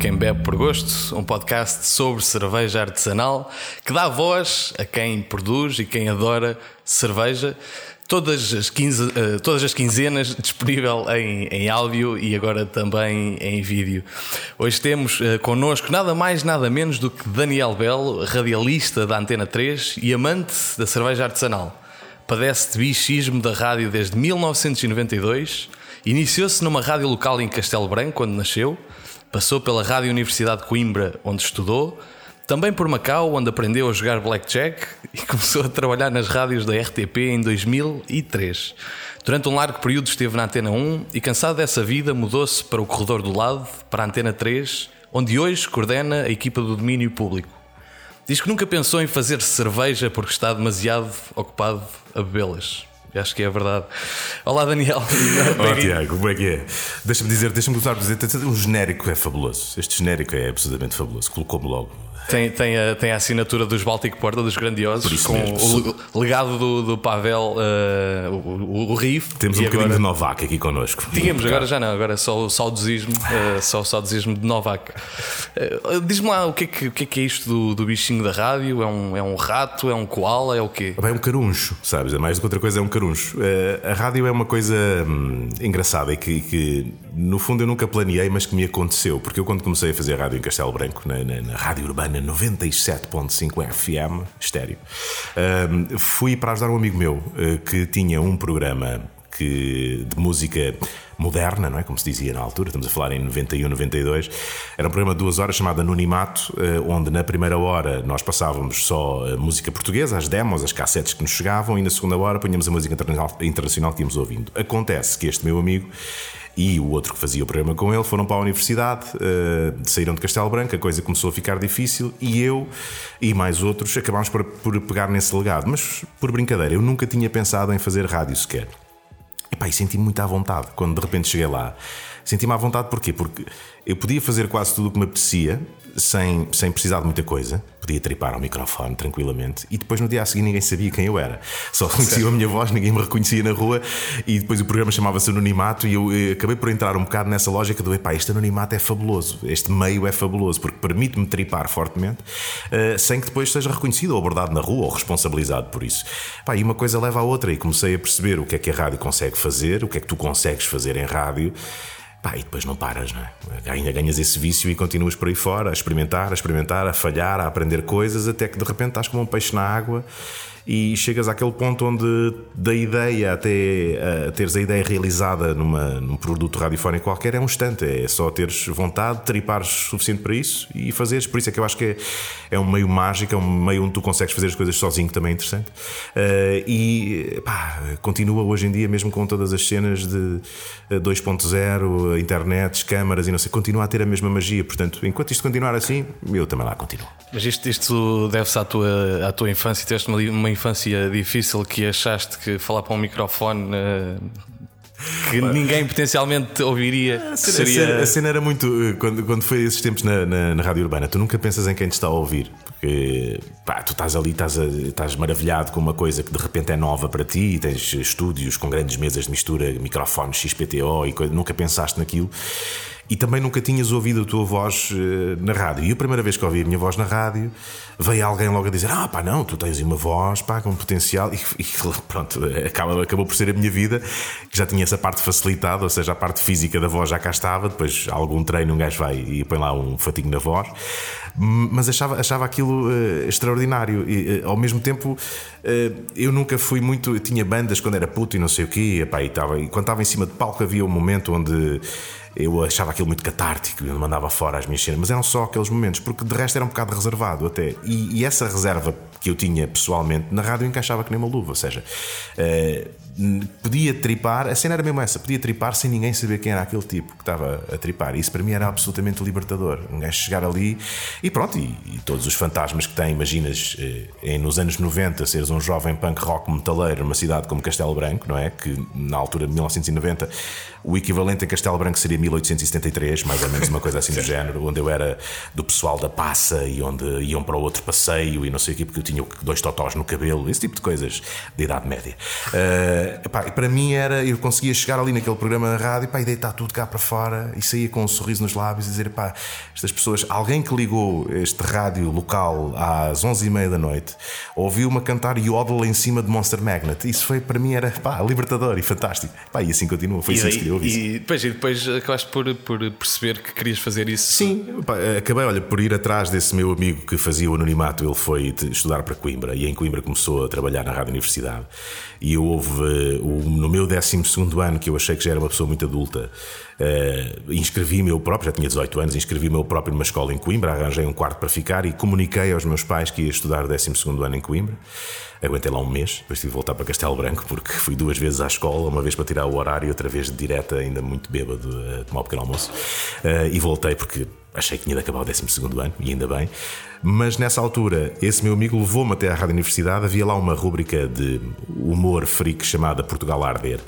Quem Bebe por Gosto, um podcast sobre cerveja artesanal que dá voz a quem produz e quem adora cerveja. Todas as, 15, uh, todas as quinzenas disponível em, em áudio e agora também em vídeo. Hoje temos uh, connosco nada mais, nada menos do que Daniel Belo, radialista da Antena 3 e amante da cerveja artesanal. Padece de bichismo da rádio desde 1992. Iniciou-se numa rádio local em Castelo Branco, quando nasceu. Passou pela Rádio Universidade de Coimbra, onde estudou também por Macau, onde aprendeu a jogar blackjack e começou a trabalhar nas rádios da RTP em 2003. Durante um largo período esteve na Antena 1 e, cansado dessa vida, mudou-se para o corredor do lado, para a Antena 3, onde hoje coordena a equipa do domínio público. Diz que nunca pensou em fazer cerveja porque está demasiado ocupado a bebê-las. Acho que é verdade. Olá, Daniel. Olá, Tiago, como é que é? Deixa-me dizer, deixa-me começar a dizer, o genérico é fabuloso. Este genérico é absolutamente fabuloso. Colocou-me logo tem, tem, a, tem a assinatura dos Baltic Porta, dos grandiosos, com mesmo. o legado do, do Pavel, uh, o, o, riff. Temos um bocadinho agora... de Novak aqui connosco. Tínhamos, agora já não, agora só o saudosismo, uh, só o saudosismo de Novak. Uh, Diz-me lá o que, é que, o que é que é isto do, do bichinho da rádio? É um, é um rato? É um koala? É o quê? É um caruncho, sabes? É mais do que outra coisa, é um caruncho. a rádio é uma coisa hum, engraçada e que, que, no fundo, eu nunca planeei, mas que me aconteceu. Porque eu, quando comecei a fazer rádio em Castelo Branco, na, na, na Rádio Urbana 97.5 FM, estéreo. Um, fui para ajudar um amigo meu uh, que tinha um programa que, de música moderna, não é? Como se dizia na altura, estamos a falar em 91, 92. Era um programa de duas horas chamado Anonimato, onde na primeira hora nós passávamos só música portuguesa, as demos, as cassetes que nos chegavam, e na segunda hora punhamos a música internacional que íamos ouvindo. Acontece que este meu amigo e o outro que fazia o programa com ele foram para a universidade, uh, saíram de Castelo Branco, a coisa começou a ficar difícil e eu e mais outros acabámos por, por pegar nesse legado. Mas por brincadeira, eu nunca tinha pensado em fazer rádio sequer. E pá, e senti-me muito à vontade quando de repente cheguei lá. Senti-me à vontade porquê? Porque eu podia fazer quase tudo o que me apetecia, sem, sem precisar de muita coisa. Podia tripar ao microfone tranquilamente. E depois no dia a seguir ninguém sabia quem eu era. Só conhecia a minha voz, ninguém me reconhecia na rua. E depois o programa chamava-se Anonimato. E eu, eu, acabei por entrar um bocado nessa lógica do epá, este anonimato é fabuloso. Este meio é fabuloso. Porque permite-me tripar fortemente uh, sem que depois seja reconhecido ou abordado na rua ou responsabilizado por isso. Epá, e uma coisa leva à outra. E comecei a perceber o que é que a rádio consegue fazer, o que é que tu consegues fazer em rádio. Pá, e depois não paras, não é? Ainda ganhas esse vício e continuas por aí fora a experimentar, a experimentar, a falhar, a aprender coisas, até que de repente estás como um peixe na água e chegas àquele ponto onde da ideia até a teres a ideia realizada numa, num produto radiofónico qualquer é um instante, é só teres vontade, tripares suficiente para isso e fazeres. Por isso é que eu acho que é, é um meio mágico, é um meio onde tu consegues fazer as coisas sozinho, que também é interessante. Uh, e pá, continua hoje em dia, mesmo com todas as cenas de 2.0, internets, câmaras e não sei, continua a ter a mesma magia. Portanto, enquanto isto continuar assim, eu também lá continuo. Mas isto, isto deve-se à tua, à tua infância, tiveste uma, uma infância difícil que achaste que falar para um microfone uh, que ninguém potencialmente ouviria. A cena, seria... a cena, era muito. Eh, quando, quando foi esses tempos na, na, na, Rádio Urbana, tu nunca pensas em quem te está a ouvir. Porque pá, tu estás ali, estás, a, estás maravilhado com uma coisa que de repente é nova para ti, tens estúdios com grandes mesas de mistura, microfones XPTO e nunca pensaste naquilo e também nunca tinhas ouvido a tua voz uh, na rádio. E a primeira vez que ouvi a minha voz na rádio, veio alguém logo a dizer: Ah, pá, não, tu tens uma voz pá, com potencial. E, e pronto, acaba, acabou por ser a minha vida, que já tinha essa parte facilitada, ou seja, a parte física da voz já cá estava. Depois, algum treino, um gajo vai e põe lá um fatinho na voz. Mas achava, achava aquilo uh, extraordinário. E uh, ao mesmo tempo, eu nunca fui muito. Eu tinha bandas quando era puto e não sei o quê. E, pá, e, tava, e quando estava em cima de palco, havia um momento onde eu achava aquilo muito catártico, eu mandava fora as minhas cenas, mas eram só aqueles momentos, porque de resto era um bocado reservado até. E, e essa reserva que eu tinha pessoalmente na rádio encaixava que nem uma luva, ou seja, uh, podia tripar, a cena era mesmo essa, podia tripar sem ninguém saber quem era aquele tipo que estava a tripar. E isso para mim era absolutamente libertador. Um gajo chegar ali e pronto, e, e todos os fantasmas que tem, imaginas, eh, em, nos anos 90, seres um jovem punk rock metaleiro numa cidade como Castelo Branco, não é? Que na altura de 1990 o equivalente a Castelo Branco seria 1873, mais ou menos uma coisa assim do género, onde eu era do pessoal da passa e onde iam para o outro passeio e não sei o quê, porque eu tinha dois totós no cabelo, esse tipo de coisas de idade média. Uh, epá, para mim era, eu conseguia chegar ali naquele programa de rádio epá, e deitar tudo cá para fora e saía com um sorriso nos lábios e dizer: epá, estas pessoas, alguém que ligou este rádio local às 11h30 da noite ouviu-me cantar Yodel em cima de Monster Magnet. Isso foi para mim era pá, libertador e fantástico. Epá, e assim continua, foi e assim que eu. E depois, e depois acabaste por, por perceber que querias fazer isso. Sim, epá, acabei olha, por ir atrás desse meu amigo que fazia o anonimato. Ele foi estudar para Coimbra e em Coimbra começou a trabalhar na Rádio Universidade. E eu houve, no meu 12 ano, que eu achei que já era uma pessoa muito adulta, uh, inscrevi-me eu próprio, já tinha 18 anos, inscrevi-me eu próprio numa escola em Coimbra, arranjei um quarto para ficar e comuniquei aos meus pais que ia estudar 12 ano em Coimbra. Aguentei lá um mês, depois tive de voltar para Castelo Branco porque fui duas vezes à escola, uma vez para tirar o horário, outra vez de direta, ainda muito bêbado, a tomar um pequeno almoço. Uh, e voltei porque achei que tinha de acabar o 12 ano, e ainda bem. Mas nessa altura, esse meu amigo levou-me até à Rádio Universidade. Havia lá uma rúbrica de humor freak chamada Portugal Arder.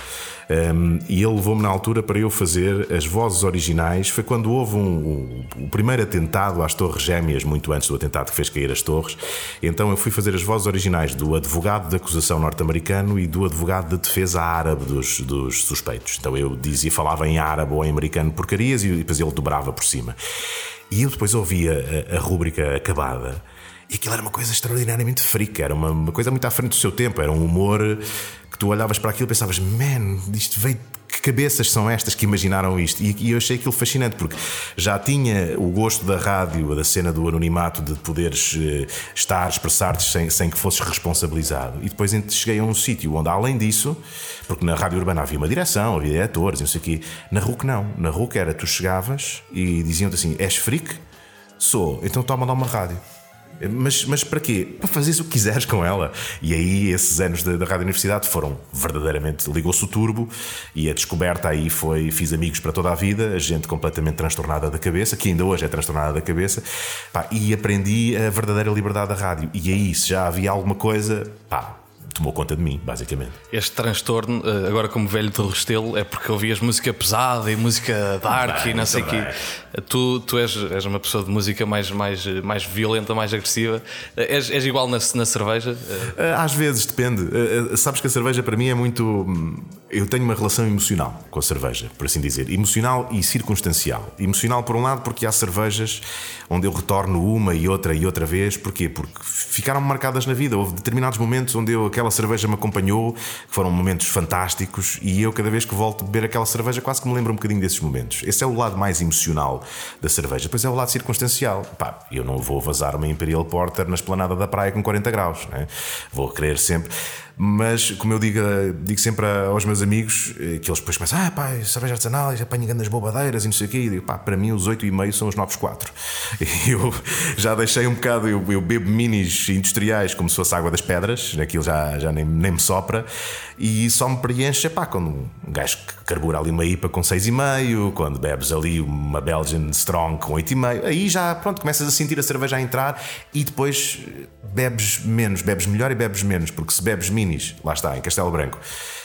Um, e ele levou-me na altura para eu fazer as vozes originais. Foi quando houve um, um, o primeiro atentado às Torres Gêmeas, muito antes do atentado que fez cair as torres. Então eu fui fazer as vozes originais do advogado de acusação norte-americano e do advogado de defesa árabe dos, dos suspeitos. Então eu dizia, falava em árabe ou em americano porcarias e depois ele dobrava por cima. E eu depois ouvia a, a rúbrica acabada. E aquilo era uma coisa extraordinariamente frica, era uma, uma, coisa muito à frente do seu tempo, era um humor que tu olhavas para aquilo e pensavas, man, isto veio. Cabeças são estas que imaginaram isto? E, e eu achei aquilo fascinante, porque já tinha o gosto da rádio, da cena do anonimato, de poderes uh, estar, expressar-te sem, sem que fosses responsabilizado. E depois cheguei a um sítio onde, além disso, porque na rádio urbana havia uma direção, havia diretores, não sei o quê. Na RUC não. Na RUC era tu chegavas e diziam-te assim: és freak? Sou, então toma lá uma rádio. Mas, mas para quê? Para fazeres o que quiseres com ela. E aí, esses anos da, Rádio Universidade foram verdadeiramente. Ligou-se o turbo e a descoberta aí foi. Fiz amigos para toda a vida, a gente completamente transtornada da cabeça, que ainda hoje é transtornada da cabeça, pá, e aprendi a verdadeira liberdade da rádio. E aí, se já havia alguma coisa, pá, tomou conta de mim, basicamente. Este transtorno, eh, agora como velho do Restelo, é porque ouvias música pesada e música dark bem, e não sei o quê. Tu, tu és, és uma pessoa de música mais, mais, mais violenta, mais agressiva. Eh, és, és igual na, na cerveja? Eh, às vezes, depende. Sabes que a cerveja para mim é muito. Eu tenho uma relação emocional com a cerveja, por assim dizer. Emocional e circunstancial. Emocional, por um lado, porque há cervejas onde eu retorno uma e outra e outra vez. Porquê? Porque ficaram marcadas na vida. Houve determinados momentos onde eu aquela cerveja me acompanhou, foram momentos fantásticos e eu, cada vez que volto a beber aquela cerveja, quase que me lembro um bocadinho desses momentos. Esse é o lado mais emocional da cerveja. Depois é o lado circunstancial. Pá, eu não vou vazar uma Imperial Porter na esplanada da praia com 40 graus. Né? Vou querer sempre. Mas, como eu digo, digo sempre aos meus amigos, eh, que eles depois começam, ah, pá, cerveja artesanal, apanho grandes bobadeiras e não sei o quê. E digo, pá, para mim os 8,5 são os novos 4. Eu já deixei um bocado, eu, eu, bebo minis industriais como se fosse água das pedras, aquilo já, já nem, nem me sopra, e só me preenche, pá, quando um gajo carbura ali uma IPA com 6,5, quando bebes ali uma Belgian Strong com 8,5, aí já, pronto, começas a sentir a cerveja a entrar e depois bebes menos, bebes melhor e bebes menos, porque se bebes minis, lá está, em Castelo Branco.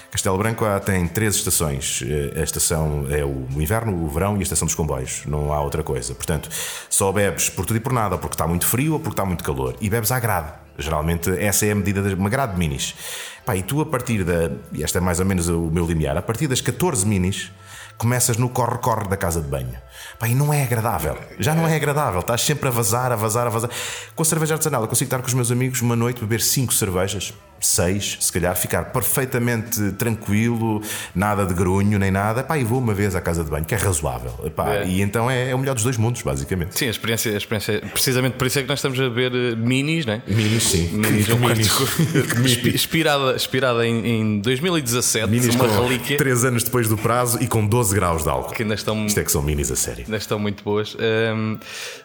Castelo Branco tem três estações. Eh, a estação é o inverno, o verão e a estação dos comboios. Não há outra coisa. Portanto, só bebes por tudo e por nada, porque está muito frio ou porque está muito calor. E bebes à grade. Geralmente essa é a medida de uma grade de minis. Pá, e tu a partir da. E esta é mais ou menos o meu limiar. A partir das 14 minis começas no corre-corre da casa de banho. Pá, e não é agradável. Já não é agradável. Estás sempre a vazar, a vazar, a vazar. Com a cerveja artesanal, eu consigo estar com os meus amigos uma noite, beber cinco cervejas seis, se calhar, ficar perfeitamente tranquilo, nada de grunho nem nada, pá, e vou uma vez à casa de banho, que é razoável. Pá, é. E então é, é, o melhor dos dois mundos, basicamente. Sim, a experiência, a experiência, precisamente por isso é que nós estamos a ver eh, minis, né? Minis, sim. Minis, um minis. inspirada, inspirada em, em 2017, minis uma relíquia. Três anos depois do prazo e com 12 graus de álcool. Que ainda estão, Isto é que são minis a sério. Ainda estão muito boas. Um,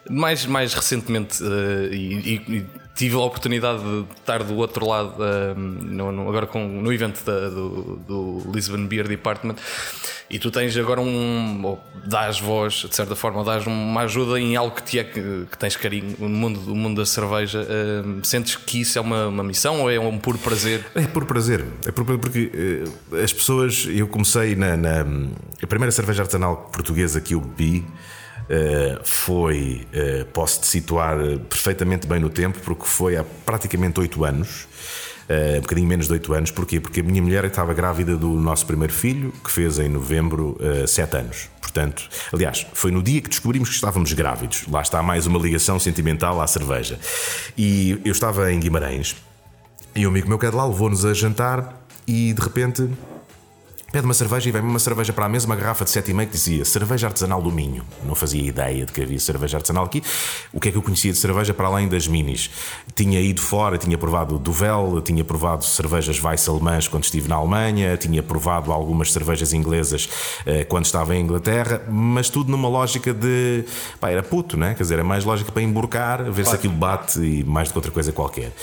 mais, mais recentemente, uh, e, e tive a oportunidade de estar do outro lado, uh, no, no, agora com, no evento da, do, do, Lisbon Beer Department, e tu tens agora um. Ou dás voz, de certa forma, dás uma ajuda em algo que, te é, que, que tens carinho no mundo, no mundo da cerveja. Uh, sentes que isso é uma, uma, missão ou é um puro prazer? É por prazer. É por, porque uh, as pessoas. Eu comecei na, na, A primeira cerveja artesanal portuguesa que eu bebi foi, uh, posso-te situar perfeitamente bem no tempo, porque foi há praticamente oito anos. Uh, um bocadinho menos de 8 anos, porquê? Porque a minha mulher estava grávida do nosso primeiro filho, que fez em novembro 7 anos. Portanto, aliás, foi no dia que descobrimos que estávamos grávidos. Lá está mais uma ligação sentimental à cerveja. E eu estava em Guimarães e um amigo meu que é de lá levou-nos a jantar e de repente Pede uma cerveja e vem uma cerveja para a mesa, uma garrafa de 7,5 que dizia cerveja artesanal do Minho. Não fazia ideia de que havia cerveja artesanal aqui. O que é que eu conhecia de cerveja para além das minis? Tinha ido fora, tinha provado Duvel, tinha provado cervejas Weiss alemãs quando estive na Alemanha, tinha provado algumas cervejas inglesas eh, quando estava em Inglaterra, mas tudo numa lógica de. pá, era puto, né? Quer dizer, era mais lógica para emborcar, ver se aquilo bate e mais do que outra coisa qualquer.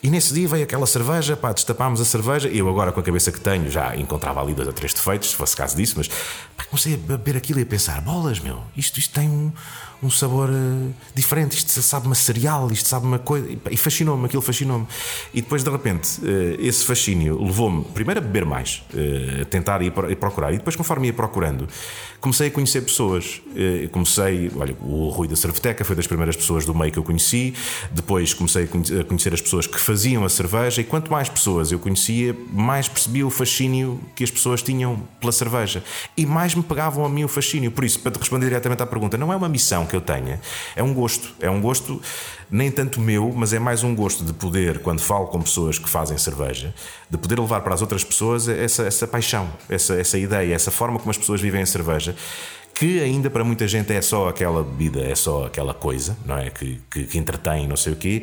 E nesse dia veio aquela cerveja, pá, destapámos a cerveja. Eu, agora, com a cabeça que tenho, já encontrava ali dois ou três defeitos, se fosse caso disso, mas pá, comecei a beber aquilo e a pensar: bolas, meu, isto, isto tem um, um sabor uh, diferente, isto sabe uma cereal, isto sabe uma coisa. E fascinou-me, aquilo fascinou-me. E depois, de repente, uh, esse fascínio levou-me primeiro a beber mais, uh, a tentar ir, procurar. E depois, conforme ia procurando, comecei a conhecer pessoas. comecei, olha, o Rui da Cerveteca foi das primeiras pessoas do meio que eu conheci. Depois comecei a conhecer as pessoas que faziam a cerveja. E quanto mais pessoas eu conhecia, mais percebia o fascínio que as pessoas tinham pela cerveja. E mais me pegavam a mim o fascínio. Por isso, para te responder diretamente à pergunta, não é uma missão que eu tenha, é um gosto. É um gosto nem tanto meu, mas é mais um gosto de poder, quando falo com pessoas que fazem cerveja, de poder levar para as outras pessoas essa, essa paixão, essa, essa ideia, essa forma como as pessoas vivem a cerveja que ainda para muita gente é só aquela bebida, é só aquela coisa, não é? Que, que, que, entretém, não sei o quê.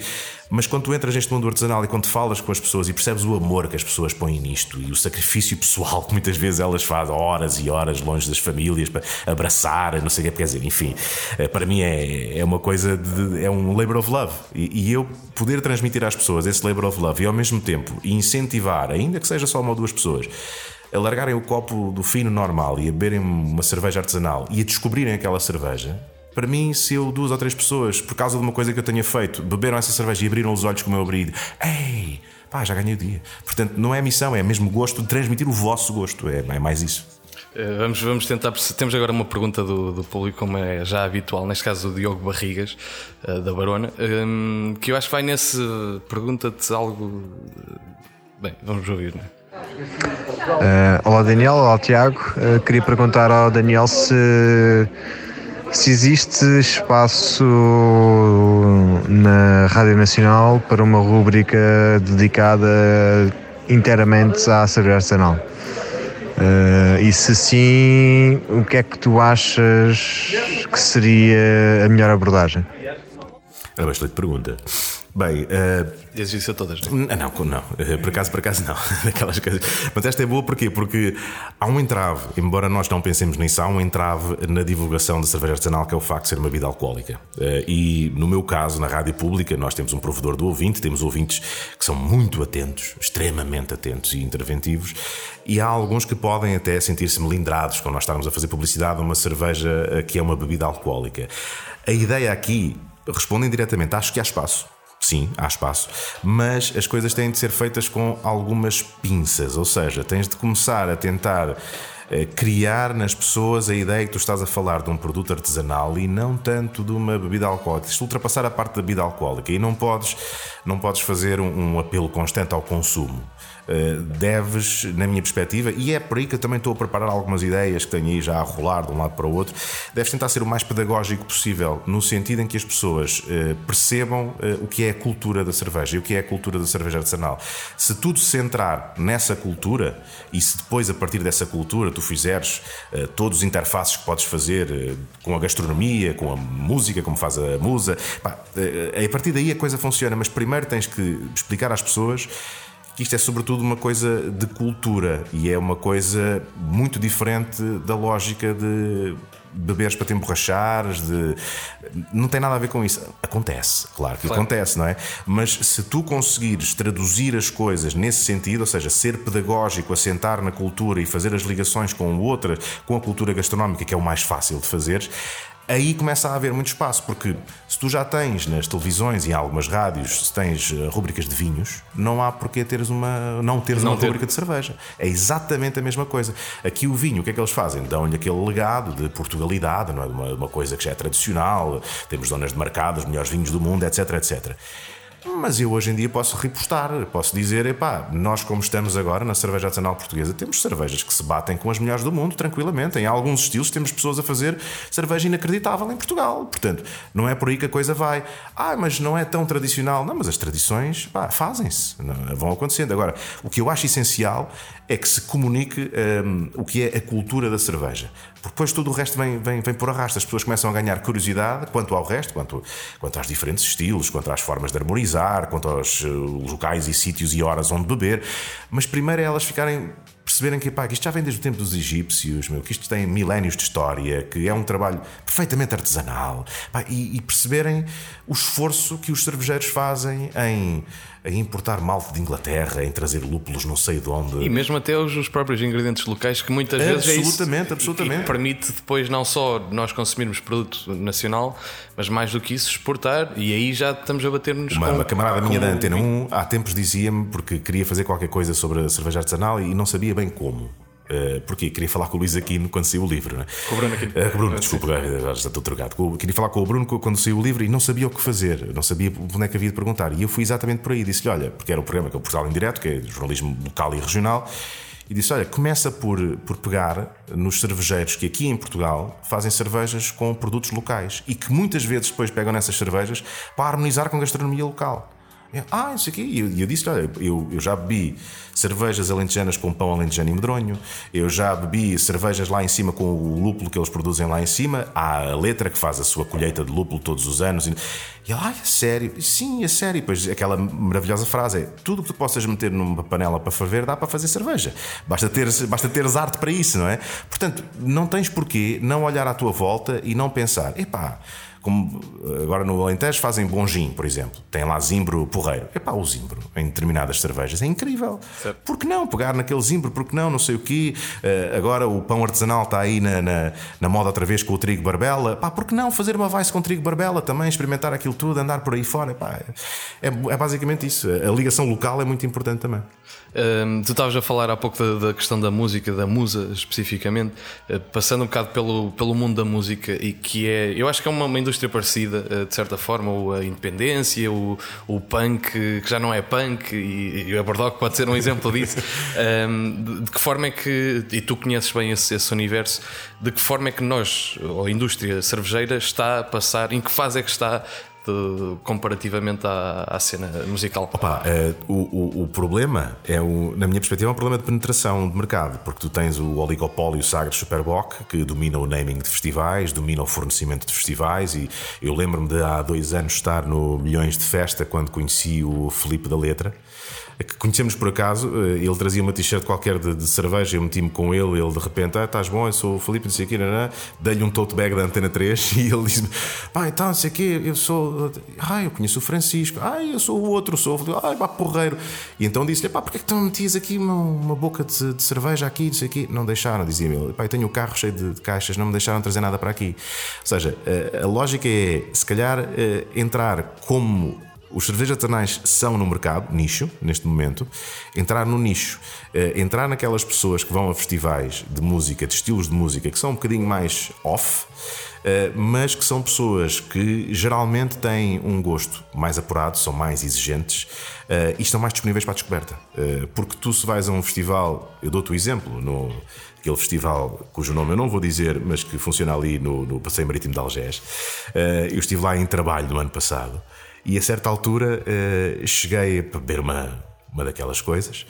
Mas quando tu entras neste mundo artesanal e quando falas com as pessoas e percebes o amor que as pessoas põem nisto e o sacrifício pessoal que muitas vezes elas fazem, horas e horas longe das famílias, para abraçar, não sei o que, quer dizer, enfim, eh, para mim é, é uma coisa, de, é um labor of love. E, e eu poder transmitir às pessoas esse labor of love e ao mesmo tempo incentivar, ainda que seja só uma ou duas pessoas a largarem o copo do fino normal e a beberem uma cerveja artesanal e a descobrirem aquela cerveja, para mim, se eu duas ou três pessoas, por causa de uma coisa que eu tenha feito, beberam essa cerveja e abriram os olhos como eu abri, ei, pá, já ganhei o dia. Portanto, não é missão, é mesmo gosto de transmitir o vosso gosto, é, é mais isso. Eh, vamos, vamos tentar. Temos agora uma pergunta do, do público, como é já habitual, neste caso do Diogo Barrigas, eh, da Barona, ehm, que eu acho que vai nesse. Pergunta-te algo. Bem, vamos ouvir, não é? Uh, olá Daniel, olá Tiago. Uh, queria perguntar ao Daniel se, se existe espaço na Rádio Nacional para uma rúbrica dedicada inteiramente à cerveja artesanal. Uh, e se sim, o que é que tu achas que seria a melhor abordagem? É uma excelente pergunta. Bem, uh, todas, não? É? Não, não. Eh, por acaso, por acaso não. Daquelas coisas. Mas esta é boa porquê? Porque há um entrave, embora nós não pensemos nisso, há um entrave na divulgação da cerveja artesanal que é o facto de ser uma bebida alcoólica. Eh, e no meu caso, na rádio pública, nós temos um provedor do ouvinte, temos ouvintes que são muito atentos, extremamente atentos e interventivos, e há alguns que podem até sentir-se melindrados quando nós estamos a fazer publicidade a uma cerveja que é uma bebida alcoólica. A ideia aqui, respondem diretamente, acho que há espaço Sim, há espaço, mas as coisas têm de ser feitas com algumas pinças, ou seja, tens de começar a tentar eh, criar nas pessoas a ideia que tu estás a falar de um produto artesanal e não tanto de uma bebida alcoólica. De ultrapassar a parte da bebida alcoólica e não podes, não podes fazer um, um apelo constante ao consumo. Eh, deves, na minha perspectiva, e é por aí que eu também estou a preparar algumas ideias que tenho aí já a rolar de um lado para o outro, deves tentar ser o mais pedagógico possível, no sentido em que as pessoas uh, percebam uh, o que é a cultura da cerveja e o que é a cultura da cerveja artesanal. Se tudo se centrar nessa cultura e se depois, a partir dessa cultura, tu fizeres todos os interfaces que podes fazer com a gastronomia, com a música, como faz a musa, pá, a partir daí a coisa funciona, mas primeiro tens que explicar às pessoas que isto é sobretudo uma coisa de cultura e é uma coisa muito diferente da lógica de beberes para te emborrachares, de... não tem nada a ver com isso. Acontece, claro que claro. acontece, não é? Mas se tu conseguires traduzir as coisas nesse sentido, ou seja, ser pedagógico, assentar na cultura e fazer as ligações com outras, com a cultura gastronómica, que é o mais fácil de fazer, aí começa a haver muito espaço, porque se tu já tens nas televisões e em algumas rádios, se tens uh, rubricas de vinhos, não há porquê teres uma, não teres não uma ter. rubrica de cerveja. É exatamente a mesma coisa. Aqui o vinho, o que é que eles fazem? Dão-lhe aquele legado de Portugalidade, não é? uma, uma coisa que já é tradicional, temos zonas de mercado, os melhores vinhos do mundo, etc, etc. Mas eu hoje em dia posso repostar, posso dizer, epá, nós como estamos agora na cerveja artesanal portuguesa, temos cervejas que se batem com as melhores do mundo, tranquilamente. Em alguns estilos temos pessoas a fazer cerveja inacreditável em Portugal. Portanto, não é por aí que a coisa vai. Ah, mas não é tão tradicional. Não, mas as tradições fazem-se, vão acontecendo. Agora, o que eu acho essencial é que se comunique um, o que é a cultura da cerveja. Porque depois tudo o resto vem, vem, vem por arrasto. As pessoas começam a ganhar curiosidade quanto ao resto, quanto, quanto aos diferentes estilos, quanto às formas de harmonizar, quanto aos uh, locais e sítios e horas onde beber. Mas primeiro é elas ficarem perceberem que, pá, que isto já vem desde o tempo dos egípcios, meu, que isto tem milénios de história, que é um trabalho perfeitamente artesanal, pá, e, e, perceberem o esforço que os cervejeiros fazem em, em importar malte de Inglaterra, em trazer lúpulos não sei de onde. E mesmo até os, os próprios ingredientes locais, que muitas vezes absolutamente, é isso, absolutamente. E permite depois não só nós consumirmos produto nacional, mas mais do que isso exportar, e aí já estamos a bater-nos uma, com, uma camarada minha da Antena 1 há tempos dizia-me, porque queria fazer qualquer coisa sobre a cerveja artesanal e não sabia bem como. Uh, porque queria falar com o Luís Aquino quando saiu o livro, né? Com o Bruno Aquino. Uh, Bruno, desculpa, já estou trocado. Queria falar com o Bruno quando saiu o livro e não sabia o que fazer, não sabia onde é que havia de perguntar. E eu fui exatamente por aí. Disse-lhe: Olha, porque era o programa que é o Portugal em Direto, que é jornalismo local e regional. E disse: Olha, começa por, por pegar nos cervejeiros que aqui em Portugal fazem cervejas com produtos locais e que muitas vezes depois pegam nessas cervejas para harmonizar com a gastronomia local. Ah, isso aqui. E eu, eu, disse: olha, eu, eu já bebi cervejas alentejanas com pão alentejano e medronho, eu já bebi cervejas lá em cima com o lúpulo que eles produzem lá em cima, há a letra que faz a sua colheita de lúpulo todos os anos. E ele, ah, é sério? Sim, é sério. E depois aquela maravilhosa frase é: tudo que tu possas meter numa panela para ferver dá para fazer cerveja. Basta teres, basta teres arte para isso, não é? Portanto, não tens porquê não olhar à tua volta e não pensar: epá como agora no Alentejo fazem bom gin, por exemplo. Tem lá zimbro porreiro. Epá, o zimbro em determinadas cervejas é incrível. Certo. Por que não pegar naquele zimbro? Por que não? Não sei o quê. Uh, agora o pão artesanal está aí na, na, na, moda outra vez com o trigo barbela. Pá, por que não fazer uma vice com trigo barbela também? Experimentar aquilo tudo, andar por aí fora. Epá, é, é basicamente isso. A ligação local é muito importante também. Um, tu estavas a falar há pouco da, da, questão da música, da musa especificamente, uh, passando um bocado pelo, pelo mundo da música e que é, eu acho que é uma, uma indústria parecida, uh, de certa forma, a independência, o, o punk, que já não é punk, e, e a Bordoc pode ser um exemplo disso. Um, de, de, que forma é que, e tu conheces bem esse, esse universo, de que forma é que nós, ou a indústria cervejeira, está a passar, em que fase é que está de, comparativamente à, à, cena musical? Opa, uh, o, o, o, problema é, o, na minha perspectiva, é um problema de penetração de mercado, porque tu tens o oligopólio Sagres Superboc, que domina o naming de festivais, domina o fornecimento de festivais, e eu lembro-me de há dois anos estar no Milhões de Festa quando conheci o Felipe da Letra que conhecemos por acaso, eh, ele trazia uma t-shirt qualquer de, de, cerveja, eu meti-me com ele, ele de repente, ah, estás bom, eu sou o Felipe, não sei o quê, dei-lhe um tote bag da Antena 3 e ele disse-me, pá, então, não sei o quê, eu sou, ah, eu conheço o Francisco, ah, eu sou o outro, sou o ah, pá, porreiro. E então disse-lhe, pá, porquê é que tu metias aqui uma, uma boca de, de, cerveja aqui, não sei o quê? Não deixaram, dizia-me ele, pá, eu tenho o carro cheio de, de, caixas, não me deixaram trazer nada para aqui. Ou seja, a, eh, a lógica é, se calhar, eh, entrar como os cervejas artesanais são no mercado, nicho, neste momento. Entrar no nicho, uh, entrar naquelas pessoas que vão a festivais de música, de estilos de música, que são um bocadinho mais off, uh, mas que são pessoas que geralmente têm um gosto mais apurado, são mais exigentes uh, e estão mais disponíveis para a descoberta. porque tu, se vais a um festival, eu dou-te o exemplo, no, aquele festival cujo nome eu não vou dizer, mas que funciona ali no, no Passeio Marítimo de Algés. eu estive lá em trabalho no ano passado. E a certa altura uh, cheguei a beber uma, uma daquelas coisas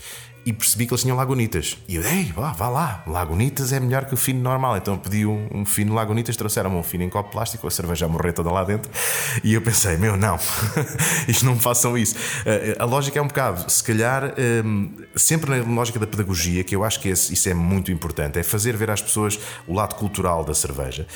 e percebi que eles tinham lagunitas. E eu, ei, vá, vá lá, lagunitas é melhor que o fino normal. Então pedi um, um fino lagunitas, trouxeram-me um fino em copo plástico, a cerveja morrer toda lá dentro. E eu pensei, meu, não, isto não façam isso. Uh, a lógica é um bocado, se calhar, um, sempre na lógica da pedagogia, que eu acho que esse, isso é muito importante, é fazer ver às pessoas o lado cultural da cerveja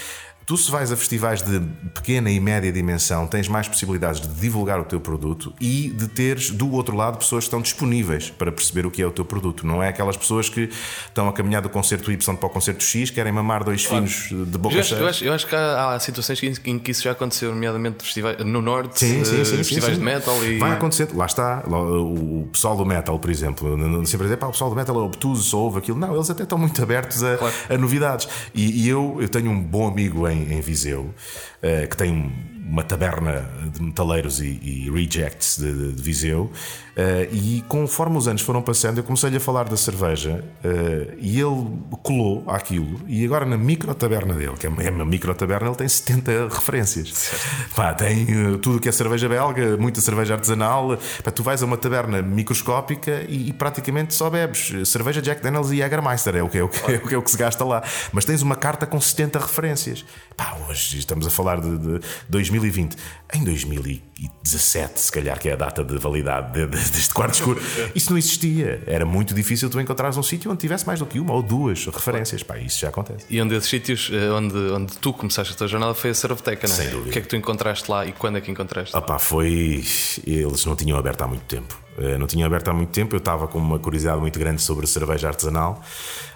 Tu, se vais a festivais de pequena e média dimensão, tens mais possibilidades de divulgar o teu produto e de teres do outro lado pessoas que estão disponíveis para perceber o que é o teu produto. Não é aquelas pessoas que estão a caminhar do concerto Y para o concerto X, querem mamar dois finos de boca Eu acho, eu acho- eu acho que há, há situações em, que isso já aconteceu, nomeadamente festivais, no Norte, Sim, sim, eh, sim, festivais de metal e. Vai acontecendo, lá está, o, pessoal do metal, por exemplo, n- n- sempre dizer, pá, o pessoal do metal é obtuso, só ouve aquilo. Não, eles até estão muito abertos a, Claro. a novidades. E, e eu, eu tenho um bom amigo em, em Viseu eh, que tem um- uma taberna de metaleiros e, e rejects de, de- de Viseu. Eh, e conforme os anos foram passando, eu comecei-lhe a falar da cerveja eh, e ele colou àquilo. E agora na micro taberna dele, que é uma, é uma micro taberna, ele tem 70 referências. Pá, tem eh, tudo que é cerveja belga, muita cerveja artesanal. Pá, tu vais a uma taberna microscópica e, e praticamente só bebes cerveja Jack Daniels e Jägermeister, é o, que, é, o que, é o que é o que se gasta lá. Mas tens uma carta com 70 referências. Pá, hoje estamos a falar de, de 2020. Em 2017, se calhar, que é a data de validade de- de- deste quarto escuro, isso não existia. Era muito difícil tu encontrares um sítio onde tivesse mais do que uma ou duas referências. Pá, isso já acontece. E um desses sítios eh, onde, onde tu começaste a tua jornada foi a Cerveteca, não é? Sem dúvida. O que é que tu encontraste lá e quando é que encontraste? Ah pá, foi. Eles não tinham aberto há muito tempo. Eh, Não tinham aberto há muito tempo. Eu estava com uma curiosidade muito grande sobre cerveja artesanal.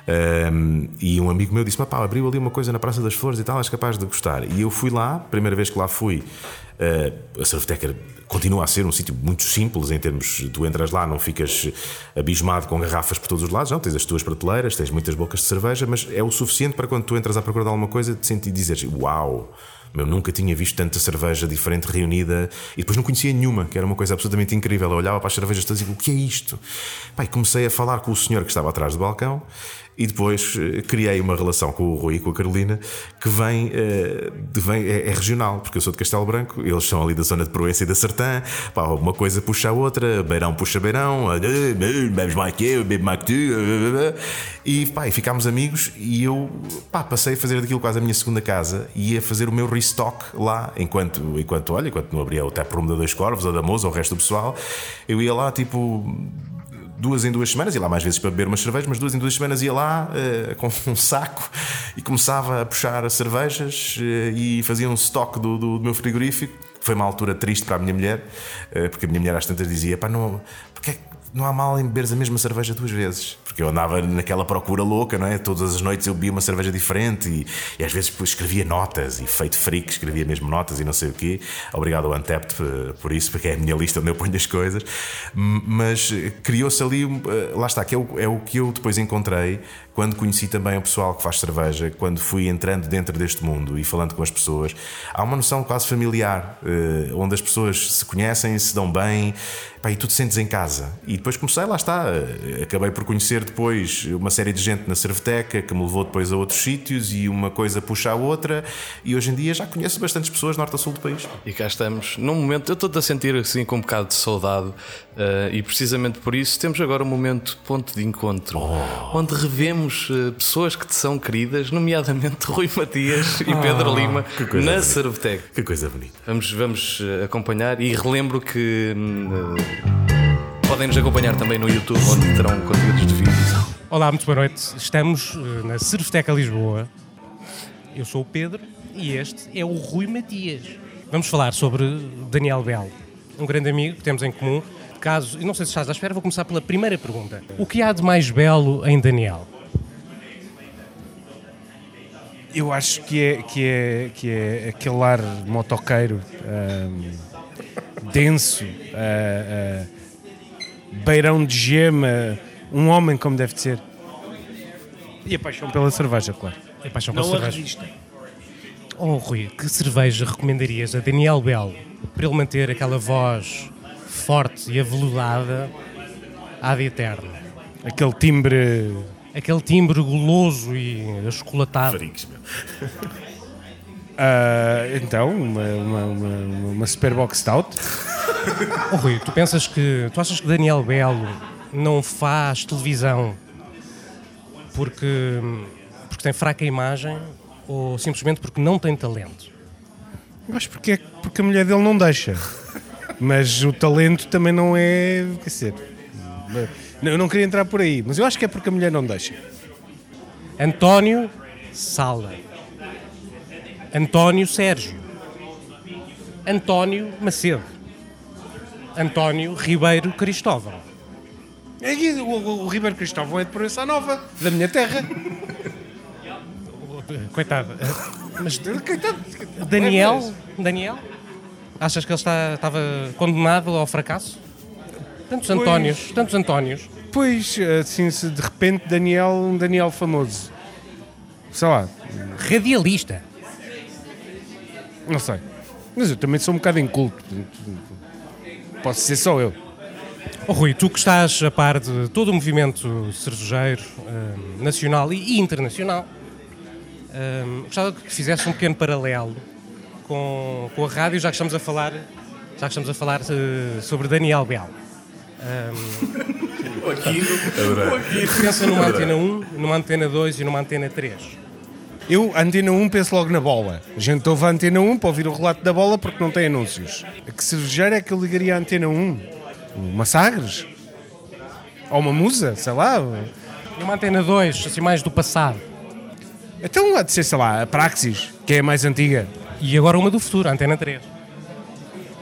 Ehm, e um amigo meu disse-me: abriu ali uma coisa na Praça das Flores e tal, és capaz de gostar. E eu fui lá, primeira vez que lá fui. eh, a Cerveteca continua a ser um sítio muito simples em termos. Tu entras lá, não ficas abismado com garrafas por todos os lados, não. Tens as tuas prateleiras, tens muitas bocas de cerveja, mas é o suficiente para quando tu entras à procura de alguma coisa te sentir dizeres: uau! Eu nunca tinha visto tanta cerveja diferente reunida e depois não conhecia nenhuma, que era uma coisa absolutamente incrível. Eu olhava para as cervejas todas e digo: o que é isto? Pai, comecei a falar com o senhor que estava atrás do balcão e depois eh, criei uma relação com o Rui e com a Carolina que vem, eh, vem é, é regional, porque eu sou de Castelo Branco, eles são ali da zona de Proença e da Sertã. Pá, uma coisa puxa a outra, Beirão puxa Beirão, eh, bebes mais que eu, bebo mais que tu. E, pá, e ficámos amigos e eu pá, passei a fazer daquilo quase a minha segunda casa e a fazer o meu restock lá, enquanto, enquanto olha, enquanto não abria o taproom da Dois Corvos ou da Moza ou o resto do pessoal, eu ia lá tipo duas em duas semanas, ia lá mais vezes para beber umas cervejas, mas duas em duas semanas ia lá eh, com um saco e começava a puxar as cervejas eh, e fazia um stock do, do- do meu frigorífico. Foi uma altura triste para a minha mulher, eh, porque a minha mulher às tantas dizia: pá, não, não há mal em beberes a mesma cerveja duas vezes. Porque eu andava naquela procura louca, não é? Todas as noites eu bebia uma cerveja diferente e, e às vezes depois escrevia notas e feito freak, escrevia mesmo notas e não sei o quê. Obrigado ao Antept eh, por isso, porque é a minha lista onde eu ponho as coisas. Mas criou-se ali, eh, lá está, que é o, é o que eu depois encontrei quando conheci também o pessoal que faz cerveja, quando fui entrando dentro deste mundo e falando com as pessoas. Há uma noção quase familiar, eh, onde as pessoas se conhecem, se dão bem, pá, e tu te sentes em casa. E depois comecei, lá está, eh, acabei por conhecer depois uma série de gente na Cerveteca que me levou depois a outros sítios e uma coisa puxa a outra. E hoje em dia já conheço bastantes pessoas norte a sul do país. E cá estamos, num momento, eu estou a sentir assim com um bocado de saudade, eh, e precisamente por isso temos agora um momento ponto de encontro, onde revemos eh, pessoas que te são queridas, nomeadamente Rui Matias e Pedro Lima, que coisa na bonita. Cerveteca. Que coisa bonita. Vamos, vamos eh, acompanhar e relembro que eh, podem nos acompanhar também no YouTube, onde terão conteúdos de vídeo. Olá, muito boa noite. Estamos na Cerveteca Lisboa. Eu sou o Pedro e este é o Rui Matias. Vamos falar sobre Daniel Bell, um grande amigo que temos em comum. Caso, e não sei se estás à espera, vou começar pela primeira pergunta. O que há de mais belo em Daniel? Eu acho que é, que é, que é aquele ar motoqueiro ahm, denso, ah, ah, beirão de gema, um homem como deve de ser. E a paixão pela cerveja, claro. É paixão pela Não a cerveja. revista. Oh, Rui, que cerveja recomendarias a Daniel Bell para ele manter aquela voz forte e aveludada ad eterno? Aquele timbre. Aquele timbre goloso e achocolatado. Farigos, meu. ah, então, uma, uma, uma, uma Superbox Stout. Oh, Rui, tu pensas que. Tu achas que Daniel Belo não faz televisão porque, porque tem fraca imagem ou simplesmente porque não tem talento? Eu acho porque, é, porque a mulher dele não deixa. Mas o talento também não é. Quer dizer. Eu não queria entrar por aí, mas eu acho que é porque a mulher não deixa. António Sala. António Sérgio. António Macedo. António Ribeiro Cristóvão. Aqui, o, o, o Ribeiro Cristóvão é de Proença Nova, da minha terra. Coitado. Mas Coitado. Daniel? Daniel? Achas que ele está, estava condenado ao fracasso? Tantos Antónios, tantos Antónios. Pois, assim, se de repente Daniel, um Daniel famoso. Sei lá, Radialista. não sei. Mas eu também sou um bocado inculto. Posso ser só eu. Oh, Rui, tu que estás a par de todo o movimento cervejeiro hum, nacional e internacional, hum, gostava que fizesse um pequeno paralelo com, com a rádio, já que estamos a falar, já que estamos a falar eh, sobre Daniel Bell. Pensa numa antena 1, numa antena 2 e numa antena 3. Eu, a Antena 1, penso logo na bola. A gente ouve a Antena 1 para ouvir o relato da bola porque não tem anúncios. A que cervejeira é que eu ligaria à Antena 1? Uma Sagres? Ou uma Musa? Sei lá. E uma antena 2, assim mais do passado. Então há de ser, sei lá, a Praxis, que é a mais antiga. E agora uma do futuro, a antena 3.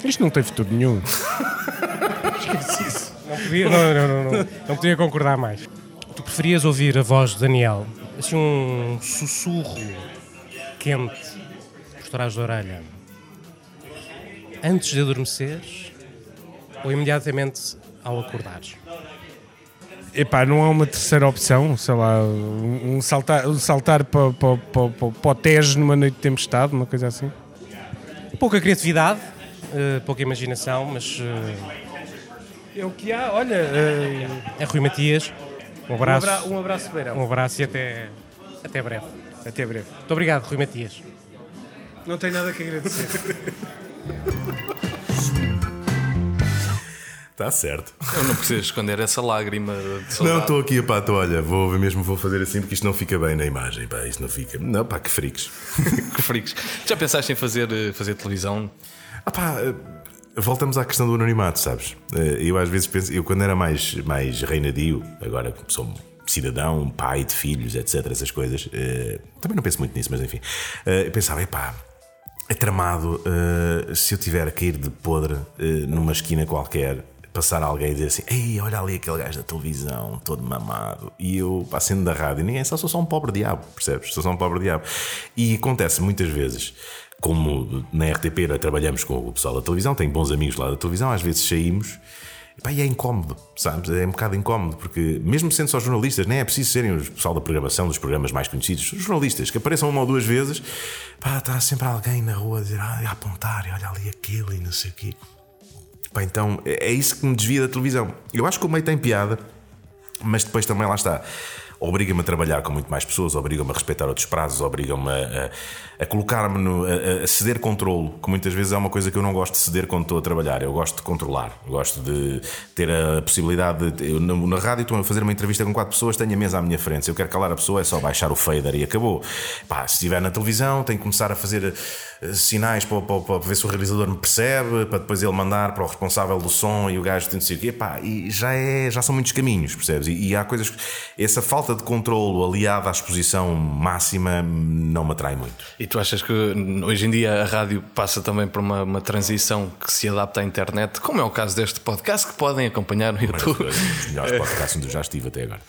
Isto não tem futuro nenhum. Não podia, não, não, não, não, podia concordar mais. Tu preferias ouvir a voz de Daniel, assim um sussurro quente por trás da orelha, antes de adormeceres ou imediatamente ao acordares? Epá, não há uma terceira opção, sei lá, um saltar, um saltar para, para, para, para, para o Tejo numa noite de tempestade, uma coisa assim. Pouca criatividade, eh, pouca imaginação, mas eh, É o que há, olha. eh, é Rui Matias. Um um, abraço, abra, um abraço, Beirão. um abraço e até, até breve. Até breve. Muito obrigado, Rui Matias. Não tenho nada que agradecer. Está certo. Eu não preciso esconder essa lágrima de Não, saudade. estou aqui, pá, estou, olha, vou mesmo vou fazer assim porque isto não fica bem na imagem, pá, isto não fica. Não, pá, que friques. Que freaks. Já pensaste em fazer, eh, fazer televisão? Ah, pá, eh, voltamos à questão do anonimato, sabes? Eh, Eu às vezes penso, eu quando era mais, mais reinadio, agora sou cidadão, pai de filhos, etc., essas coisas, eh, também não penso muito nisso, mas enfim, eh, eu pensava, epá. É tramado se eu tiver a cair de podre numa esquina qualquer, passar alguém e dizer assim: Ei, olha ali aquele gajo da televisão, todo mamado. E eu, passando da rádio, ninguém sabe, sou só um pobre diabo, percebes? Sou só um pobre diabo. E acontece muitas vezes, como na RTP trabalhamos com o pessoal da televisão, tenho bons amigos lá da televisão, às vezes saímos. E é incómodo, sabes? É um bocado incómodo, porque mesmo sendo só jornalistas, nem é preciso serem o pessoal da programação dos programas mais conhecidos, os jornalistas que apareçam uma ou duas vezes, pá, está sempre alguém na rua a dizer, ah, a apontar, olha ali aquilo e não sei o quê. Pá, então é é isso que me desvia da televisão. Eu acho que o meio tem piada, mas depois também lá está. Obriga-me a trabalhar com muito mais pessoas, obriga-me a respeitar outros prazos, obriga-me a, a- a colocar-me no. A, a ceder controlo, que muitas vezes é uma coisa que eu não gosto de ceder quando estou a trabalhar. Eu gosto de controlar, gosto de ter a possibilidade de. Eu, na, rádio estou a fazer uma entrevista com quatro pessoas, tenho a mesa à minha frente. Se eu quero calar a pessoa, é só baixar o fader e acabou. Pá, se estiver na televisão, tenho que começar a fazer eh, sinais para, para- para ver se o realizador me percebe, para depois ele mandar para o responsável do som e o gajo tem de dizer quê. Pá, e já, é, já são muitos caminhos, percebes? E, e há coisas. que- Essa falta de controlo aliada à exposição máxima não me atrai muito. E tu achas que hoje em dia a rádio passa também por uma, uma transição que se adapta à internet, como é o caso deste podcast que podem acompanhar no YouTube? Um dos melhores podcasts onde eu já estive até agora.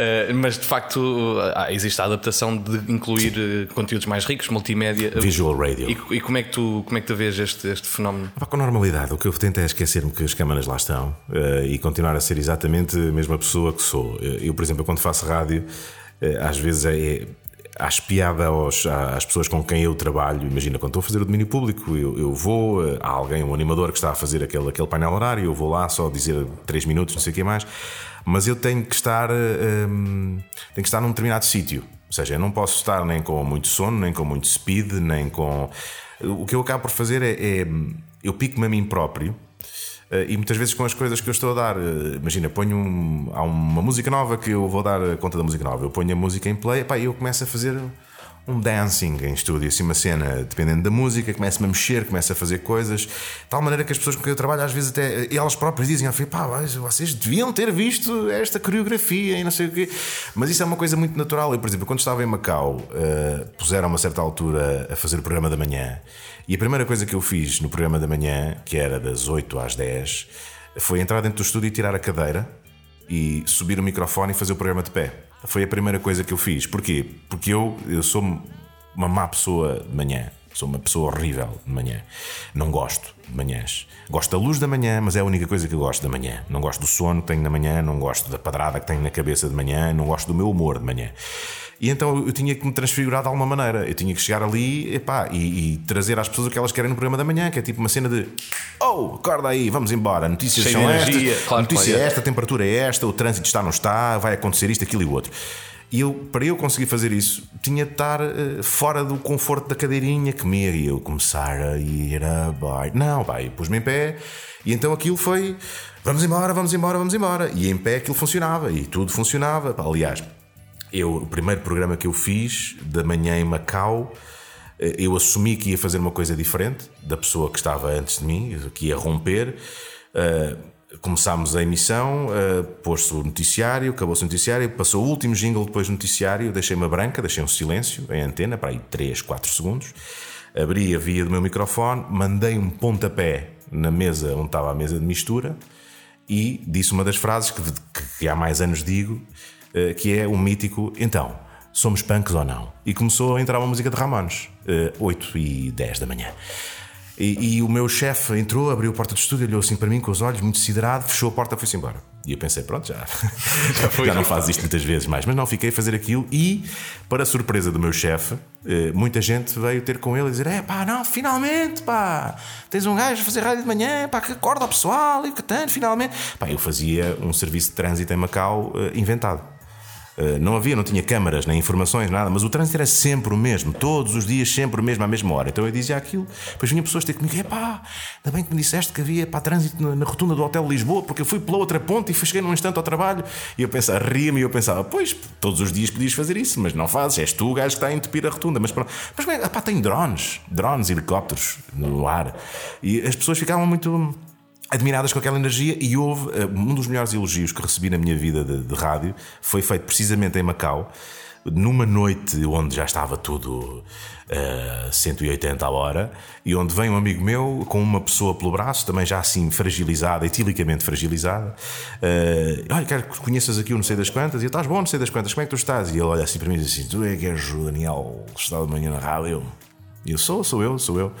Eh, mas de facto ah, existe a adaptação de incluir eh, conteúdos mais ricos, multimédia. Visual radio. E, e como, é que tu, como é que tu vês este, este fenómeno? Pá, com normalidade, o que eu tento é esquecer-me que as câmaras lá estão e continuar a ser exatamente a mesma pessoa que sou. Eu, por exemplo, quando faço rádio, às vezes é. é Acho piada aos, às pessoas com quem eu trabalho. Imagina, quando estou a fazer o domínio público, eu, eu vou, há alguém, um animador que está a fazer aquele, aquele painel horário, eu vou lá só dizer 3 minutos, não sei o que mais, mas eu tenho que estar, eh, hum, tenho que estar num determinado sítio. Ou seja, eu não posso estar nem com muito sono, nem com muito speed, nem com. O que eu acabo por fazer é. é eu pico-me a mim próprio eh, e muitas vezes com as coisas que eu estou a dar. eh, Imagina, ponho um, há uma música nova que eu vou dar conta da música nova. Eu ponho a música em play e eu começo a fazer um dancing em estúdio, assim, uma cena dependendo da música, começa-me a mexer, começa a fazer coisas, de tal maneira que as pessoas com quem eu trabalho, às vezes até elas próprias dizem, pá, vocês deviam ter visto esta coreografia e não sei o quê. Mas isso é uma coisa muito natural. Eu, por exemplo, quando estava em Macau, uh, puseram a uma certa altura a fazer o programa da manhã, e a primeira coisa que eu fiz no programa da manhã, que era das 8 às 10, foi entrar dentro do estúdio e tirar a cadeira e subir o microfone e fazer o programa de pé. Foi a primeira coisa que eu fiz. Porquê? Porque eu, eu sou uma má pessoa de manhã. Sou uma pessoa horrível de manhã. Não gosto de manhãs. Gosto da luz da manhã, mas é a única coisa que eu gosto da manhã. Não gosto do sono que tenho na manhã, não gosto da padrada que tenho na cabeça de manhã, não gosto do meu humor de manhã. E então eu tinha que me transfigurar de alguma maneira. Eu tinha que chegar ali epá, e, e trazer às pessoas o que elas querem no programa da manhã, que é tipo uma cena de Oh, acorda aí, vamos embora. Notícias Cheio são estas, claro, notícia é esta, a temperatura é esta, o trânsito está, não está, vai acontecer isto, aquilo e o outro. E eu, para eu conseguir fazer isso, tinha de estar uh, fora do conforto da cadeirinha, comer e eu começar a ir a bai. Não, vai, pus-me em pé e então aquilo foi vamos embora, vamos embora, vamos embora. E em pé aquilo funcionava e tudo funcionava. Aliás, eu, o primeiro programa que eu fiz da manhã em Macau, eh, eu assumi que ia fazer uma coisa diferente da pessoa que estava antes de mim, que ia romper. Uh, começámos a emissão, uh, pôs-se o noticiário, acabou-se o noticiário, passou o último jingle depois do noticiário, deixei-me branca, deixei um silêncio em antena, para aí 3, 4 segundos, abri a via do meu microfone, mandei um pontapé na mesa onde estava a mesa de mistura e disse uma das frases que, que, que há mais anos digo, que é o mítico, então, somos punks ou não? E começou a entrar uma música de Ramones, uh, 8 e 10 da manhã. E, e, o meu chefe entrou, abriu a porta do estúdio, olhou assim para mim com os olhos, muito siderado, fechou a porta e foi-se embora. E eu pensei, pronto, já, já, já não faz isto muitas vezes mais. Mas não, fiquei a fazer aquilo e, para a surpresa do meu chefe, eh, muita gente veio ter com ele e dizer: é pá, não, finalmente, pá, tens um gajo a fazer rádio de manhã, pá, que acorda o pessoal e que tanto, finalmente. Pá, eu fazia um serviço de trânsito em Macau eh, inventado. Uh, não havia, não tinha câmaras, nem informações, nada, mas o trânsito era sempre o mesmo, todos os dias, sempre o mesmo, à mesma hora. Então eu dizia aquilo, depois vinha pessoas ter comigo, epá, ainda bem que me disseste que havia pá, trânsito na, na rotunda do Hotel Lisboa, porque eu fui pela outra ponte e cheguei num instante ao trabalho. E eu pensava, ria-me e eu pensava, pois, todos os dias podias fazer isso, mas não fazes, és tu o gajo que está a entupir a rotunda. Mas pronto, mas pá, tem drones, drones, helicópteros no ar. E as pessoas ficavam muito admiradas com aquela energia e houve um dos melhores elogios que recebi na minha vida de, de, rádio foi feito precisamente em Macau numa noite onde já estava tudo uh, 180 a hora e onde vem um amigo meu com uma pessoa pelo braço também já assim fragilizada, etilicamente fragilizada uh, olha, quero que conheças aqui o não sei das quantas e eu, estás bom, não sei das quantas, como é que tu estás? e ele olha assim para mim e diz assim, tu é que és o Daniel que está de manhã na rádio e eu, sou, sou eu, sou eu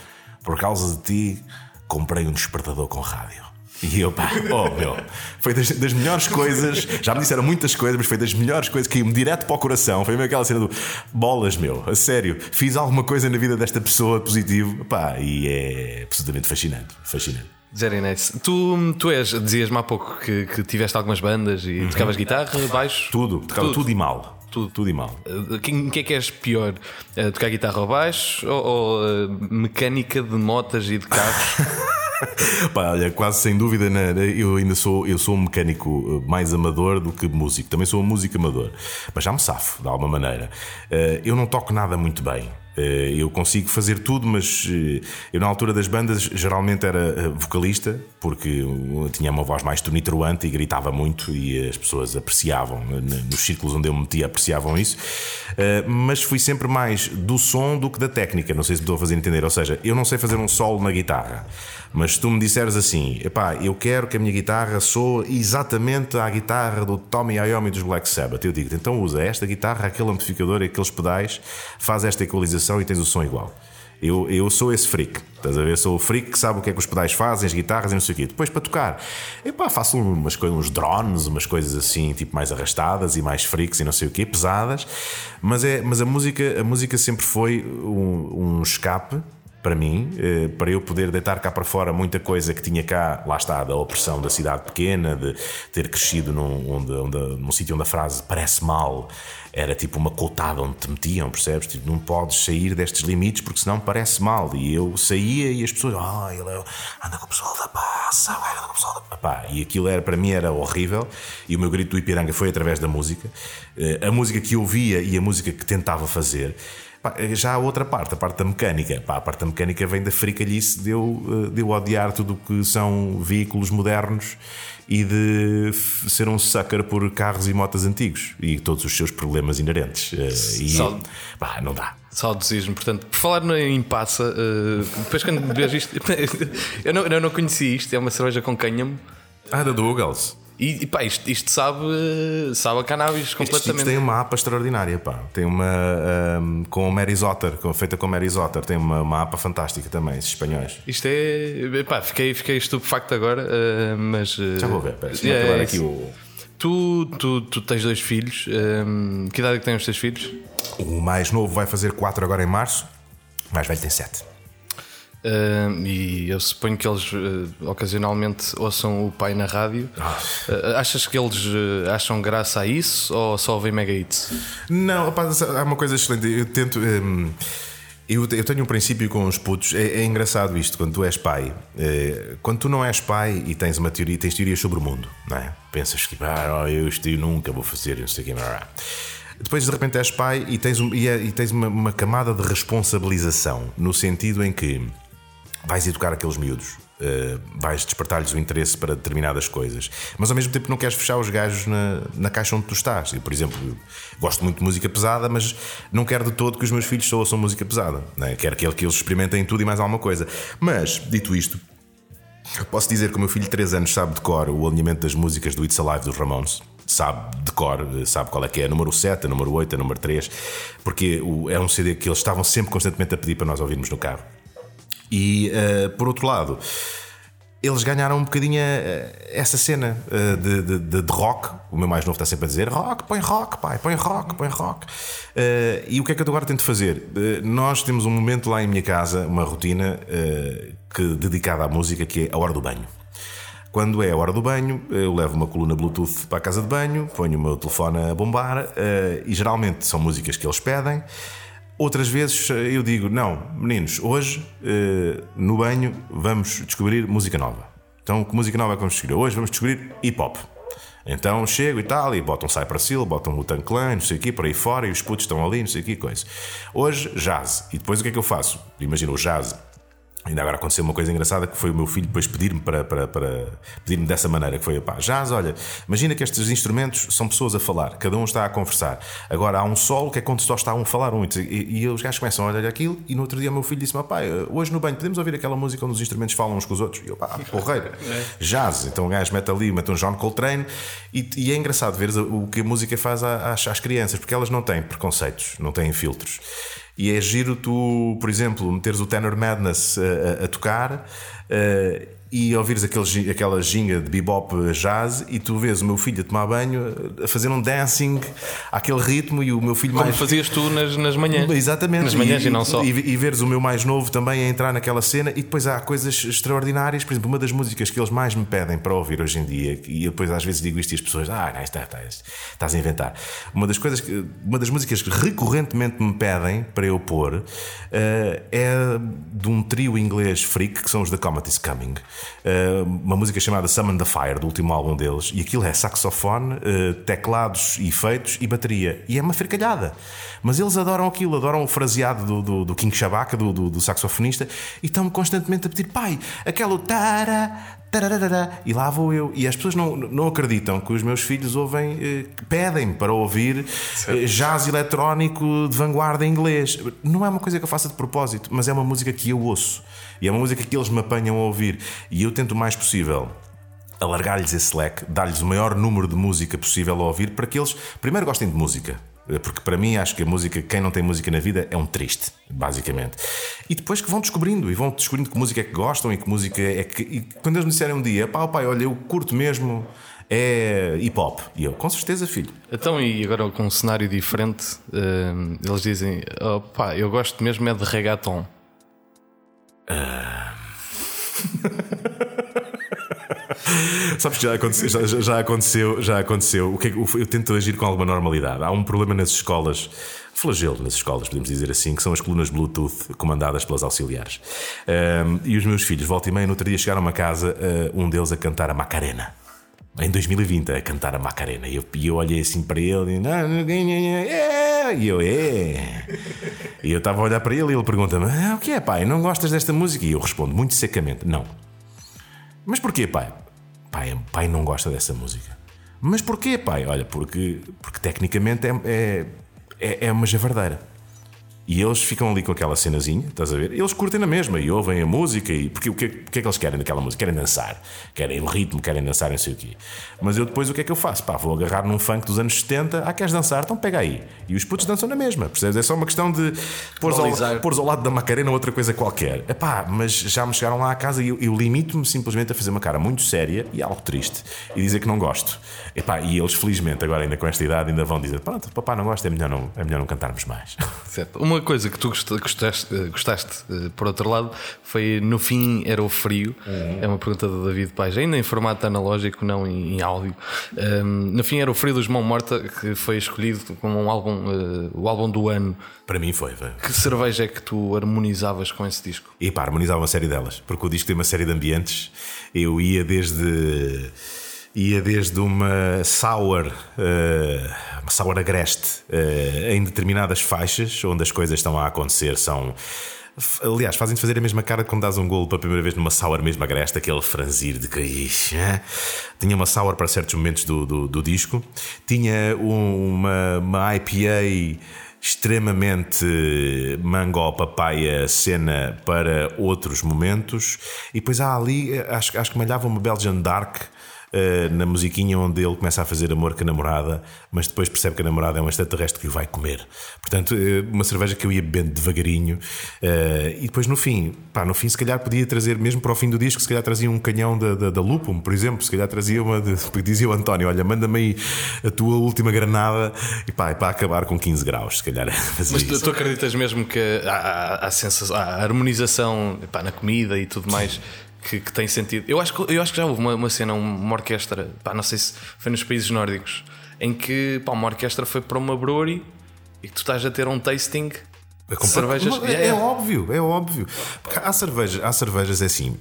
por causa de ti comprei um despertador com rádio. E eu, pá, oh meu, foi das, das, melhores coisas. Já me disseram muitas coisas, mas foi das melhores coisas que me direto para o coração. Foi mesmo aquela cena do bolas, meu, a sério. Fiz alguma coisa na vida desta pessoa positivo, pá, e é absolutamente fascinante. Fascinante. Jerry Nates, tu, tu és, dizias-me há pouco que, que tiveste algumas bandas e uhum. tocavas guitarra, baixo? Tudo, tocava tudo, tudo e mal. Tudo. Tudo e mal. O que, que é que és pior? Uh, tocar guitarra ou baixo ou, ou uh, mecânica de motas e de carros? Pá, olha, quase sem dúvida, né, eu ainda sou, eu sou um mecânico mais amador do que músico. Também sou um músico amador, mas já me safo de alguma maneira. Eu não toco nada muito bem. Eu consigo fazer tudo, mas eu, na altura das bandas, geralmente era vocalista, porque tinha uma voz mais tonitruante e gritava muito, e as pessoas apreciavam, nos círculos onde eu me metia, apreciavam isso. Mas fui sempre mais do som do que da técnica, não sei se me estou a fazer entender. Ou seja, eu não sei fazer um solo na guitarra, mas se tu me disseres assim, epá, eu quero que a minha guitarra soe exatamente à guitarra do Tommy Iommi dos Black Sabbath, eu digo então usa esta guitarra, aquele amplificador e aqueles pedais, faz esta equalização e tens o som igual. Eu, eu sou esse freak, estás a ver? Sou o freak que sabe o que é que os pedais fazem, as guitarras e não sei o quê. Depois para tocar, epá, faço umas coisas, uns drones, umas coisas assim, tipo mais arrastadas e mais freaks e não sei o quê, pesadas. Mas, é, mas a, música, a música sempre foi um, um escape para mim, para eu poder deitar cá para fora muita coisa que tinha cá, lá está, da opressão da cidade pequena, de ter crescido num, onde, onde, num sítio onde a frase parece mal era tipo uma cotada onde te metiam, percebes? Tipo, não podes sair destes limites porque senão parece mal. E eu saía e as pessoas, ah, ele é, anda com o pessoal da passa, anda com o pessoal da pá. E aquilo era, para mim era horrível. E o meu grito do Ipiranga foi através da música. A música que eu via e a música que tentava fazer. Pá, já a outra parte, a parte da mecânica, pá, a parte da mecânica vem da fricalhice de eu, eh, de eu odiar tudo o que são veículos modernos e de ser um sucker por carros e motas antigos e todos os seus problemas inerentes. Eh, E, Só- pá, não dá. Saudosismo, portanto, por falar em passa, eh, depois quando vejo isto, eu não, eu não conheci isto, é uma cerveja com cânhamo. Ah, da Douglas. E, e pá, isto, isto sabe, sabe a cannabis completamente. tipos têm uma APA extraordinária, pá. Tem uma ahm, com Mary Zotter, feita com Mary Zotter, tem uma, uma APA fantástica também, esses espanhóis. Isto é. Pá, fiquei, fiquei estupefacto agora, eh, mas. eh, Já vou ver, pera, deixa-me é, é aqui o. Tu, tu, tu tens dois filhos. eh, que idade é que têm os teus filhos? O mais novo vai fazer 4 agora em março, o mais velho tem 7. Eh, e eu suponho que eles eh, ocasionalmente ouçam o pai na rádio. Eh, achas que eles eh, acham graça a isso ou só ouvem mega hits? Não, rapaz, há uma coisa excelente. Eu tento. hum, eu, eu tenho um princípio com os putos. É, é engraçado isto, quando tu és pai. quando tu não és pai e tens uma teoria, tens teorias sobre o mundo, não é? Pensas que, ah, oh, eu isto eu nunca vou fazer, não sei o que. Depois de repente és pai e tens, um- e é- e tens uma, uma camada de responsabilização, no sentido em que vais educar aqueles miúdos, eh, vais despertar-lhes o interesse para determinadas coisas, mas ao mesmo tempo não queres fechar os gajos na, na caixa onde tu estás. Eu, por exemplo, eu gosto muito de música pesada, mas não quero de todo que os meus filhos só ouçam música pesada. Né? Quero que, que eles experimentem tudo e mais alguma coisa. Mas, dito isto, Posso dizer que o meu filho de 3 anos sabe de cor o alinhamento das músicas do It's Alive dos Ramones. Sabe de cor, sabe qual é que é, a número 7, a número 8, a número 3, porque é um CD que eles estavam sempre constantemente a pedir para nós ouvirmos no carro. E eh, por outro lado, eles ganharam um bocadinho eh, essa cena eh, de, de- de- de rock. O meu mais novo está sempre a dizer: rock, põe rock, pai, põe rock, põe rock. Eh, e o que é que eu agora tento fazer? Eh, nós temos um momento lá em minha casa, uma rotina eh, que, dedicada à música, que é a hora do banho. Quando é a hora do banho, eu levo uma coluna Bluetooth para a casa de banho, ponho o meu telefone a bombar e geralmente são músicas que eles pedem. Outras vezes eh, eu digo: não, meninos, hoje eh, no banho vamos descobrir música nova. Então, que música nova é que vamos descobrir? Hoje vamos descobrir hip hop. Então chego e tal, e botam Cypress Hill, botam o Clan, não sei o quê, por aí fora, e os putos estão ali, não sei o quê, coisa. Hoje, jazz. E depois o que é que eu faço? Imagina o jazz Ainda agora aconteceu uma coisa engraçada que foi o meu filho depois pedir-me para, para, para pedir-me dessa maneira, que foi pá, jazz, olha, imagina que estes instrumentos são pessoas a falar, cada um está a conversar. Agora há um solo que é quando só está um a falar um, e, e os gajos começam a olhar aquilo, e no outro dia o meu filho disse-me, pai, hoje no banho podemos ouvir aquela música onde os instrumentos falam uns com os outros? E eu, pá, porreira, jazz. Então o gajo mete ali, mete um John Coltrane, e, e é engraçado ver o que a música faz às, às crianças, porque elas não têm preconceitos, não têm filtros. E é giro tu, por exemplo, meteres o Tenor Madness a, a- a tocar eh, e ouvires aquele, aquela ginga de bebop jazz e tu vês o meu filho a tomar banho a fazer um dancing àquele ritmo e o meu filho Como mais. fazias tu nas, nas manhãs? Exatamente. Nas manhãs e, não só. E, e veres o meu mais novo também a entrar naquela cena e depois há coisas extraordinárias. Por exemplo, uma das músicas que eles mais me pedem para ouvir hoje em dia, e eu depois às vezes digo isto e as pessoas, ah, não, está, está, estás a inventar. Uma das coisas que, uma das músicas que recorrentemente me pedem para eu pôr eh, é de um trio inglês freak que são os The Comet is Coming. Eh, uma música chamada Summon the Fire, do último álbum deles, e aquilo é saxofone, eh, teclados, efeitos e bateria. E é uma fricalhada. Mas eles adoram aquilo, adoram o fraseado do, do, do King Shabaka, do, do, do saxofonista, e estão-me constantemente a pedir, pai, aquele tara, tararara, e lá vou eu. E as pessoas não, não acreditam que os meus filhos ouvem, eh, pedem para ouvir eh, jazz eletrónico de vanguarda em inglês. Não é uma coisa que eu faça de propósito, mas é uma música que eu ouço. E é uma música que eles me apanham a ouvir. E eu tento o mais possível alargar-lhes esse leque, dar-lhes o maior número de música possível a ouvir para que eles primeiro gostem de música. Porque para mim acho que a música, quem não tem música na vida é um triste, basicamente. E depois que vão descobrindo, e vão descobrindo que música é que gostam e que música é que. E quando eles me disserem um dia, pá, pai, olha, eu curto mesmo é hip hop. E eu, com certeza, filho. Então, e agora com um cenário diferente, eh, eles dizem: oh, pá, eu gosto mesmo é de reggaeton. Sabes que já aconteceu, já, já- aconteceu, já aconteceu. O que é eu tento agir com alguma normalidade. Há um problema nas escolas, flagelo nas escolas, podemos dizer assim, que são as colunas Bluetooth comandadas pelas auxiliares. Ahm, e os meus filhos, volta e meia, no outro dia chegaram a casa, ah, um deles a cantar a Macarena. Em 2020, a cantar a Macarena. E eu, e eu olhei assim para ele e. "Ah, yeah, música? E eu, é. E eu estava a olhar para ele e ele pergunta-me: ah, O que é, pai? Não gostas desta música? E eu respondo muito secamente: Não. Mas porquê, pai? Pai, pai não gosta dessa música. Mas porquê, pai? Olha, porque, porque tecnicamente é, é, é, é uma javardeira. E eles ficam ali com aquela cenazinha, estás a ver? Eles curtem na mesma e ouvem a música. E, porque o que, o que é que eles querem naquela música? Querem dançar, querem ritmo, querem dançar, não sei o quê. Mas eu depois o que é que eu faço? Pá, vou agarrar num funk dos anos 70. Ah, queres dançar? Então pega aí. E os putos dançam na mesma, percebes? É só uma questão de pôr ao, pôr ao lado da Macarena outra coisa qualquer. Epá, mas já me chegaram lá à casa e eu, eu limito-me simplesmente a fazer uma cara muito séria e algo triste e dizer que não gosto. Epá, e eles, felizmente, agora ainda com esta idade, ainda vão dizer: pronto, papá não gosta, é melhor não, é melhor não cantarmos mais. Certo. Uma coisa que tu gostaste, gostaste, eh, por outro lado, foi no fim era o frio. Uhum. É uma pergunta do David Pais, ainda em formato analógico, não em, em áudio. Um, no fim era o frio dos Mão Morta, que foi escolhido como um álbum, uh, o álbum do ano. Para mim foi, foi. Que cerveja é que tu harmonizavas com esse disco? E pá, harmonizava uma série delas, porque o disco tem uma série de ambientes. Eu ia desde ia desde uma sour, uh, uma sour agreste, uh, em determinadas faixas onde as coisas estão a acontecer são. Aliás, fazem-te fazer a mesma cara quando dás um golo pela primeira vez numa sour mesmo agreste, aquele franzir de que tinha uma sour para certos momentos do, do, do disco, tinha uma, uma IPA extremamente mango papaya cena para outros momentos e depois há ali acho, acho que malhava uma Belgian Dark uh, na musiquinha onde ele começa a fazer amor com a namorada, mas depois percebe que a namorada é um extraterrestre que o vai comer. Portanto, uh, uma cerveja que eu ia bebendo devagarinho. Uh, e depois no fim, pá, no fim, se calhar podia trazer, mesmo para o fim do disco, se calhar trazia um canhão da, da, da Lupum, por exemplo, se calhar trazia uma. De, dizia o António: Olha, manda-me aí a tua última granada e pá, é para acabar com 15 graus, se calhar. Mas tu, tu, acreditas mesmo que há, há, há, sensação, há harmonização pá, na comida e tudo mais que, que, tem sentido. Eu acho que, eu acho que já houve uma, uma cena, uma orquestra, pá, não sei se foi nos países nórdicos, em que pá, uma orquestra foi para uma brewery e que tu estás a ter um tasting é de cervejas. É, é, é, óbvio, é óbvio. Porque há cervejas, há cervejas é assim.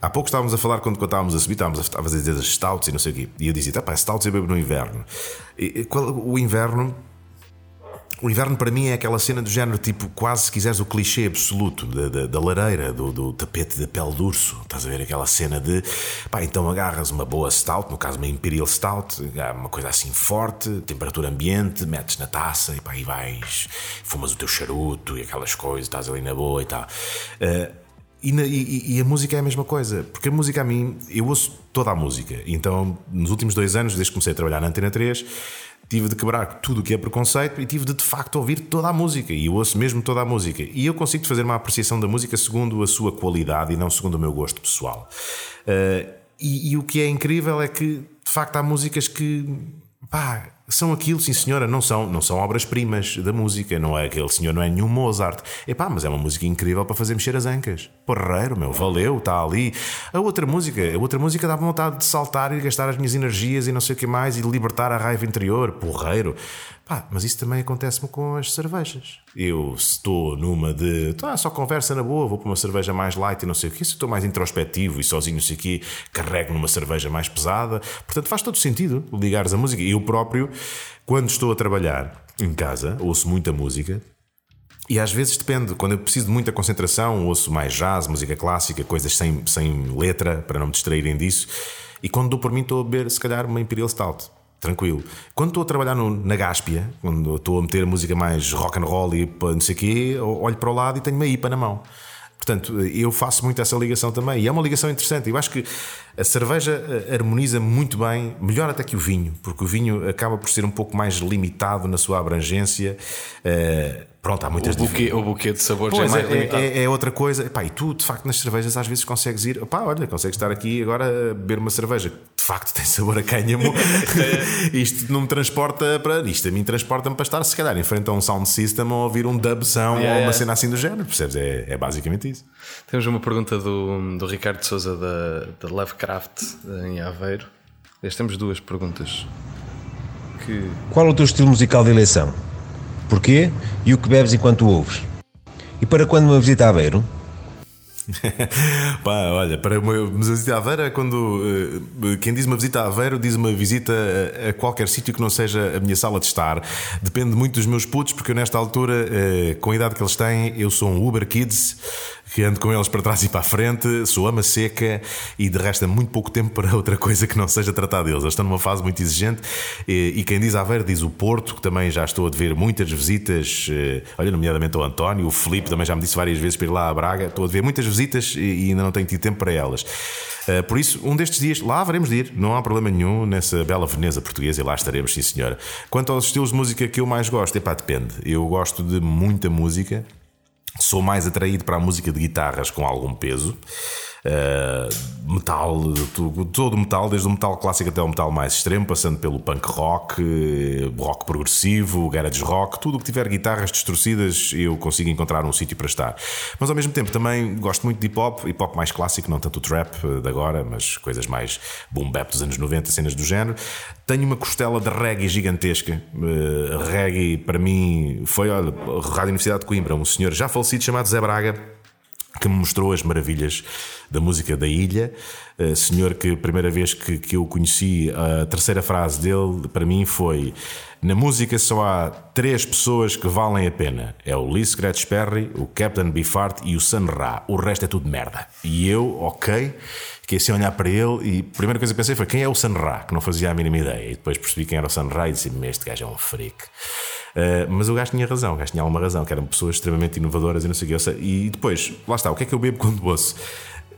Há pouco estávamos a falar quando, quando estávamos a subir, estávamos a, a fazer as stouts e não sei o quê. E eu dizia, pá, stouts eu bebo no inverno. E, qual, o inverno o inverno para mim é aquela cena do género, tipo, quase se quiseres o clichê absoluto da, da, da lareira, do, do, tapete de pele de urso. Estás a ver aquela cena de pá, então agarras uma boa stout, no caso uma Imperial Stout, uma coisa assim forte, temperatura ambiente, metes na taça e pá, e vais, fumas o teu charuto e aquelas coisas, estás ali na boa e tal. Uh, e, na, e, e, a música é a mesma coisa, porque a música a mim, eu ouço toda a música. Então, nos últimos dois anos, desde que comecei a trabalhar na Antena 3, tive de quebrar tudo o que é preconceito e tive de de facto ouvir toda a música. E eu ouço mesmo toda a música. E eu consigo fazer uma apreciação da música segundo a sua qualidade e não segundo o meu gosto pessoal. Uh, e, e, o que é incrível é que de facto há músicas que pá, são aquilo, sim senhora, não são, não são obras-primas da música, não é aquele senhor, não é nenhum Mozart. Epá, mas é uma música incrível para fazer mexer as ancas. Porreiro, meu, valeu, está ali. A outra música, a outra música dá vontade de saltar e gastar as minhas energias e não sei o que mais e libertar a raiva interior. Porreiro. Pá, mas isso também acontece-me com as cervejas. Eu estou numa de. Tá, só conversa na boa, vou para uma cerveja mais light e não sei o quê. Se estou mais introspectivo e sozinho, não sei o carrego numa cerveja mais pesada. Portanto, faz todo sentido ligares a música. Eu próprio, quando estou a trabalhar em casa, ouço muita música. E às vezes depende, quando eu preciso de muita concentração, ouço mais jazz, música clássica, coisas sem, sem letra, para não me distraírem disso. E quando dou por mim, estou a beber, se calhar, uma Imperial Stout tranquilo. Quando estou a trabalhar no, na Gáspia, quando estou a meter música mais rock and roll e não sei o quê, olho para o lado e tenho uma IPA na mão. Portanto, eu faço muito essa ligação também. E é uma ligação interessante. Eu acho que a cerveja eh, harmoniza muito bem, melhor até que o vinho, porque o vinho acaba por ser um pouco mais limitado na sua abrangência. Uh, Pronto, há muitas o buquê, o buquê de sabores pois, é mais é, limitado. É, é, outra coisa. Epá, e tu, de facto, nas cervejas às vezes consegues ir. Pá, olha, consegues estar aqui agora a beber uma cerveja que de facto tem sabor a cânhamo. isto não me transporta para. Isto a mim transporta-me para estar, se calhar, em frente a um sound system ou ouvir um dubzão yeah, ou uma cena assim do género. Percebes? É, é basicamente isso. Temos uma pergunta do, do Ricardo Souza da, da Lovecraft em Aveiro. temos duas perguntas. Que... Qual é o teu estilo musical de eleição? Porquê e o que bebes enquanto ouves. E para quando uma visita a Aveiro? Pá, olha, para uma visita a Aveiro é quando uh, quem diz uma visita a Aveiro diz uma visita a, qualquer sítio que não seja a minha sala de estar. Depende muito dos meus putos, porque eu, nesta altura, uh, com a idade que eles têm, eu sou um Uber Kids que ando com eles para trás e para a frente, sou ama seca e de resto é muito pouco tempo para outra coisa que não seja tratar deles. Eles estão numa fase muito exigente e, quem diz Aveiro diz o Porto, que também já estou a ver muitas visitas, uh, olha, nomeadamente o António, o Felipe também já me disse várias vezes para ir lá a Braga, estou a ver muitas visitas visitas e ainda não tenho tido tempo para elas. Uh, por isso, um destes dias lá veremos de ir, não há problema nenhum nessa bela Veneza portuguesa e lá estaremos, sim senhora. Quanto aos estilos de música que eu mais gosto, epá, depende. Eu gosto de muita música, sou mais atraído para a música de guitarras com algum peso. Uh, metal, todo o metal, desde o metal clássico até o metal mais extremo, passando pelo punk rock, rock progressivo, garage rock, tudo o que tiver guitarras distorcidas, eu consigo encontrar um sítio para estar. Mas ao mesmo tempo também gosto muito de hip hop, hip hop mais clássico, não tanto o trap de agora, mas coisas mais boom bap dos anos 90, cenas do género. Tenho uma costela de reggae gigantesca. Uh, reggae para mim foi, olha, Rádio Universidade de Coimbra, um senhor já falecido chamado Zé Braga que me mostrou as maravilhas da música da ilha. Uh, senhor que a primeira vez que, que eu conheci, a terceira frase dele para mim foi: Na música só há três pessoas que valem a pena. É o Lee Scratch Perry, o Captain Beefheart e o Sun Ra. O resto é tudo merda. E eu, ok, fiquei assim olhar para ele e a primeira coisa que pensei foi: quem é o Sun Ra? Que não fazia a mínima ideia. E depois percebi quem era o Sun Ra e disse: Este gajo é um freak. Uh, mas o gajo tinha razão, o gajo tinha alguma razão, que eram pessoas extremamente inovadoras e não sei o que. E depois, lá está, o que é que eu bebo quando ouço?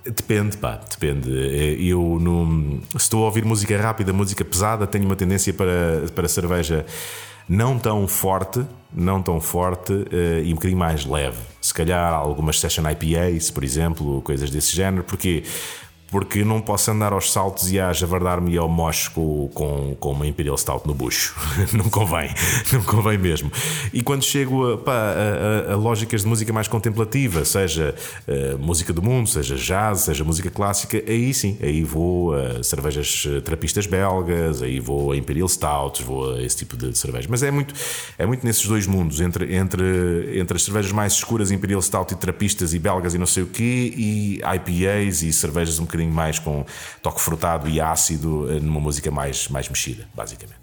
Depende, pá, depende. Eh, eu, no, se estou a ouvir música rápida, música pesada, tenho uma tendência para, para cerveja não tão forte, não tão forte uh, e um bocadinho mais leve. Se calhar algumas session IPAs, por exemplo, coisas desse género, porque porque não posso andar aos saltos e a javardar-me ao mocho com, com, uma Imperial Stout no bucho. não convém, não convém mesmo. E quando chego a, pá, a, a, a lógicas de música mais contemplativa, seja uh, música do mundo, seja jazz, seja música clássica, aí sim, aí vou a cervejas eh, trapistas belgas, aí vou a Imperial Stouts, vou a esse tipo de cerveja. Mas é muito, é muito nesses dois mundos, entre, entre, entre as cervejas mais escuras, Imperial Stout e trapistas e belgas e não sei o quê, e IPAs e cervejas um bocadinho bocadinho mais com toque frutado e ácido eh, numa música mais, mais mexida, basicamente.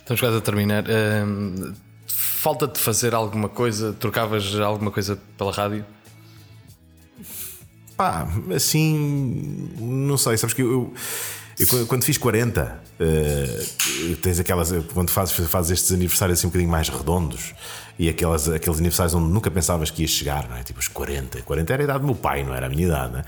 Estamos quase a terminar. Uh, Falta-te fazer alguma coisa? Trocavas alguma coisa pela rádio? Pá, assim, não sei, sabes que eu, eu quando fiz 40, uh, eh, tens aquelas, quando fazes, fazes estes aniversários assim um bocadinho mais redondos, e aquelas, aqueles aniversários onde nunca pensavas que ias chegar, não é? Tipo os 40. 40 era a idade do meu pai, não era a minha idade, não é?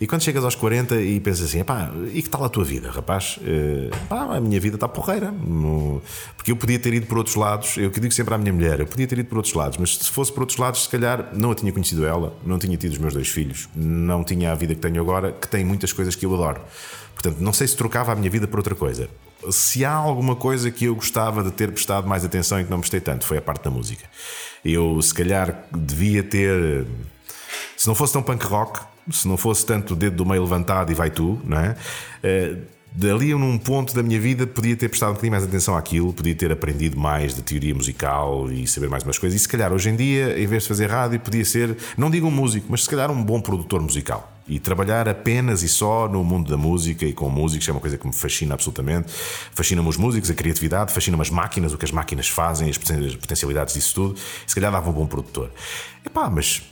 E quando chegas aos 40 e pensas assim, pá, e que tal a tua vida, rapaz? Uh, pá, a minha vida está porreira. No... Porque eu podia ter ido por outros lados, eu que digo sempre à minha mulher, eu podia ter ido por outros lados, mas se fosse por outros lados, se calhar não a tinha conhecido ela, não tinha tido os meus dois filhos, não tinha a vida que tenho agora, que tem muitas coisas que eu adoro. Portanto, não sei se trocava a minha vida por outra coisa se há alguma coisa que eu gostava de ter prestado mais atenção e que não prestei tanto, foi a parte da música. Eu, se calhar, devia ter. Se não fosse tão punk rock, se não fosse tanto o dedo do meio levantado e vai tu, não é? Uh, dali num ponto da minha vida podia ter prestado um bocadinho mais atenção àquilo, podia ter aprendido mais de teoria musical e saber mais umas coisas. E se calhar hoje em dia, em vez de fazer rádio, podia ser, não digo um músico, mas se calhar um bom produtor musical. E trabalhar apenas e só no mundo da música e com músicos é uma coisa que me fascina absolutamente. Fascina-me os músicos, a criatividade, fascina-me as máquinas, o que as máquinas fazem, as potencialidades disso tudo. Se calhar dava um bom produtor. Epá, mas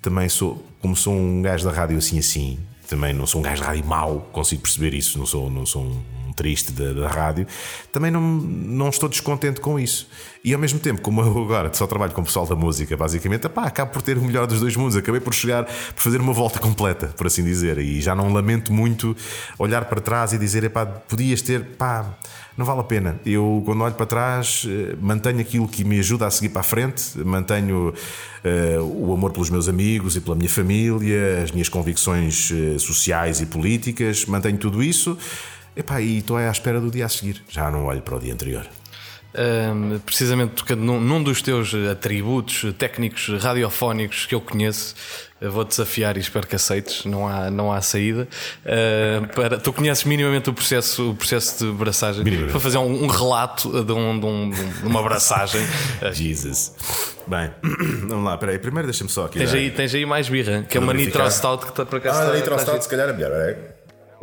também sou, como sou um gajo da rádio assim assim, também não sou um gajo de rádio mau, consigo perceber isso, não sou, não sou um triste da, da, rádio, também não, não estou descontente com isso. E ao mesmo tempo, como eu agora só trabalho com o pessoal da música, basicamente, epá, acabo por ter o melhor dos dois mundos. Acabei por chegar, por fazer uma volta completa, por assim dizer. E já não lamento muito olhar para trás e dizer, epá, podias ter, pá, não vale a pena. Eu, quando olho para trás, eh, mantenho aquilo que me ajuda a seguir para a frente, mantenho uh, o amor pelos meus amigos e pela minha família, as minhas convicções uh, sociais e políticas, mantenho tudo isso. Epá, e estou à espera do dia a seguir, já não olho para o dia anterior. Um, precisamente tocando num, num, dos teus atributos técnicos radiofónicos que eu conheço, vou desafiar e espero que aceites, não há, não há saída. Uh, para, tu conheces minimamente o processo, o processo de abraçagem para fazer um, um relato de, um, de, de, uma abraçagem. Jesus. Bem, vamos lá, peraí. Primeiro deixa-me só aqui. Tens dar- aí, tens aí mais birra, que é uma. Nitro Stout que está para cá. Ah, está- Nitro Stout, se calhar é melhor.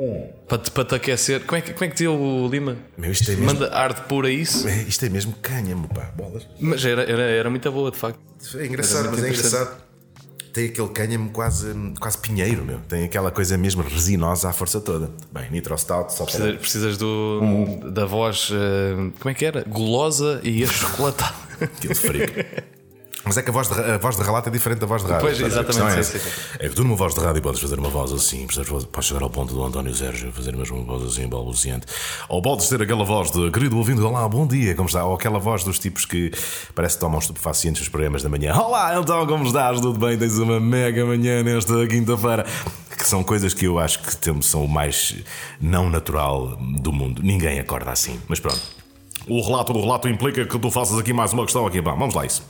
Peraí. Para te, para te aquecer. Como é, que, como é que dizia o Lima? Meu, isto é mesmo- Manda arte pura isso. É, Isto é mesmo cânhamo, pá. Bolas. Mas era, era, era muito boa, de facto. É engraçado, mas é engraçado. Tem aquele cânhamo quase, quase pinheiro, meu. Tem aquela coisa mesmo resinosa à força toda. Bem, Nitro Stout, só para. Precisas, do, da voz. eh, como é que era? Gulosa e achocolatada. Aquilo de frico. Mas é que a voz, de, a voz de relato é diferente da voz de rádio. Pois, exatamente, É, sim, é que tu numa voz de rádio podes fazer uma voz assim, podes chegar ao ponto do António Sérgio fazer mesmo uma voz assim, balbuciante. Ou podes ter aquela voz de querido ouvindo, olá, bom dia, como está? Ou aquela voz dos tipos que parece que tomam estupefacientes nos programas da manhã. Olá, então como estás? Tudo bem? Tens uma mega manhã nesta quinta-feira. Que são coisas que eu acho que temos, são o mais não natural do mundo. Ninguém acorda assim. Mas pronto. O relato do relato implica que tu faças aqui mais uma questão aqui. Vamos lá isso.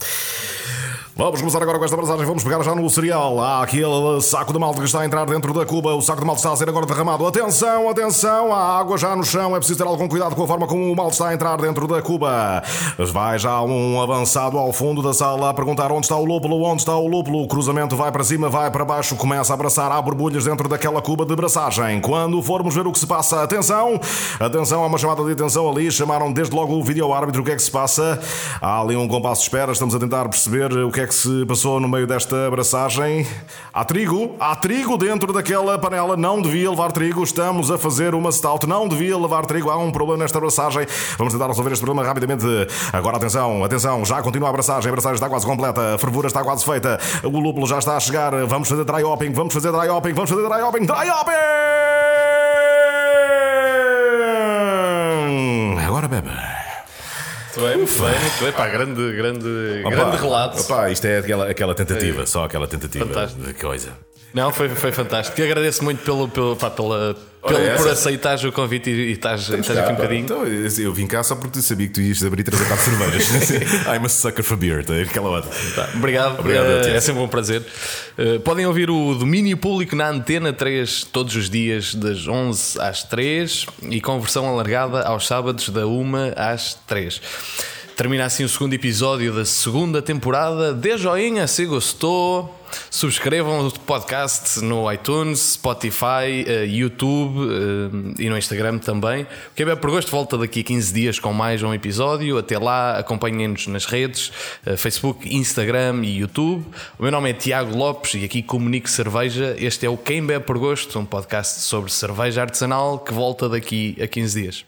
Vamos começar agora com esta passagem. Vamos pegar já no cereal. Há aquele saco de malta que está a entrar dentro da cuba. O saco de malta está a ser agora derramado. Atenção, atenção. Há água já no chão. É preciso ter algum cuidado com a forma como o malta está a entrar dentro da cuba. Vai já um avançado ao fundo da sala a perguntar onde está o lúpulo, onde está o lúpulo. O cruzamento vai para cima, vai para baixo. Começa a abraçar. Há borbulhas dentro daquela cuba de braçagem. Quando formos ver o que se passa, atenção. Atenção, há uma chamada de atenção ali. Chamaram desde logo o vídeo árbitro. O que é que se passa? Há ali um compasso de espera. Estamos a tentar perceber o que é que se passou no meio desta abraçagem. Há trigo, há trigo dentro daquela panela. Não devia levar trigo. Estamos a fazer uma stout. Não devia levar trigo. Há um problema nesta abraçagem. Vamos tentar resolver este problema rapidamente. Agora atenção, atenção. Já continua a abraçagem. A abraçagem está quase completa. A fervura está quase feita. O lúpulo já está a chegar. Vamos fazer dry hopping. Vamos fazer dry hopping. Vamos fazer dry hopping. Dry hopping! Agora bebe. Muito bem, muito bem, muito bem. Pá, grande, grande, Opa, grande relato. Opa, isto é aquela, aquela tentativa, só aquela tentativa Fantástico. de coisa. Não, foi, foi fantástico. E agradeço muito pelo, pelo, pá, pela, Olha pelo- por essa. aceitares o convite e, estás, aqui um bocadinho. Então, eu vim cá só porque sabia que tu ias abrir cá de cervejas. I'm a sucker for beer, tá? aquela outra. Tá, obrigado, Obrigado, Tiago. é sempre um prazer. Eh, podem ouvir o Domínio Público na Antena 3 todos os dias, das 11 às 3 e com versão alargada aos sábados, da 1 às 3. Termina assim o segundo episódio da segunda temporada. Dê joinha se gostou. Subscrevam o podcast no iTunes, Spotify, eh, YouTube eh, e no Instagram também. O que é por gosto, volta daqui a 15 dias com mais um episódio. Até lá, acompanhem-nos nas redes, eh, Facebook, Instagram e YouTube. O meu nome é Tiago Lopes e aqui comunico cerveja. Este é o Quem Bebe por Gosto, um podcast sobre cerveja artesanal que volta daqui a 15 dias.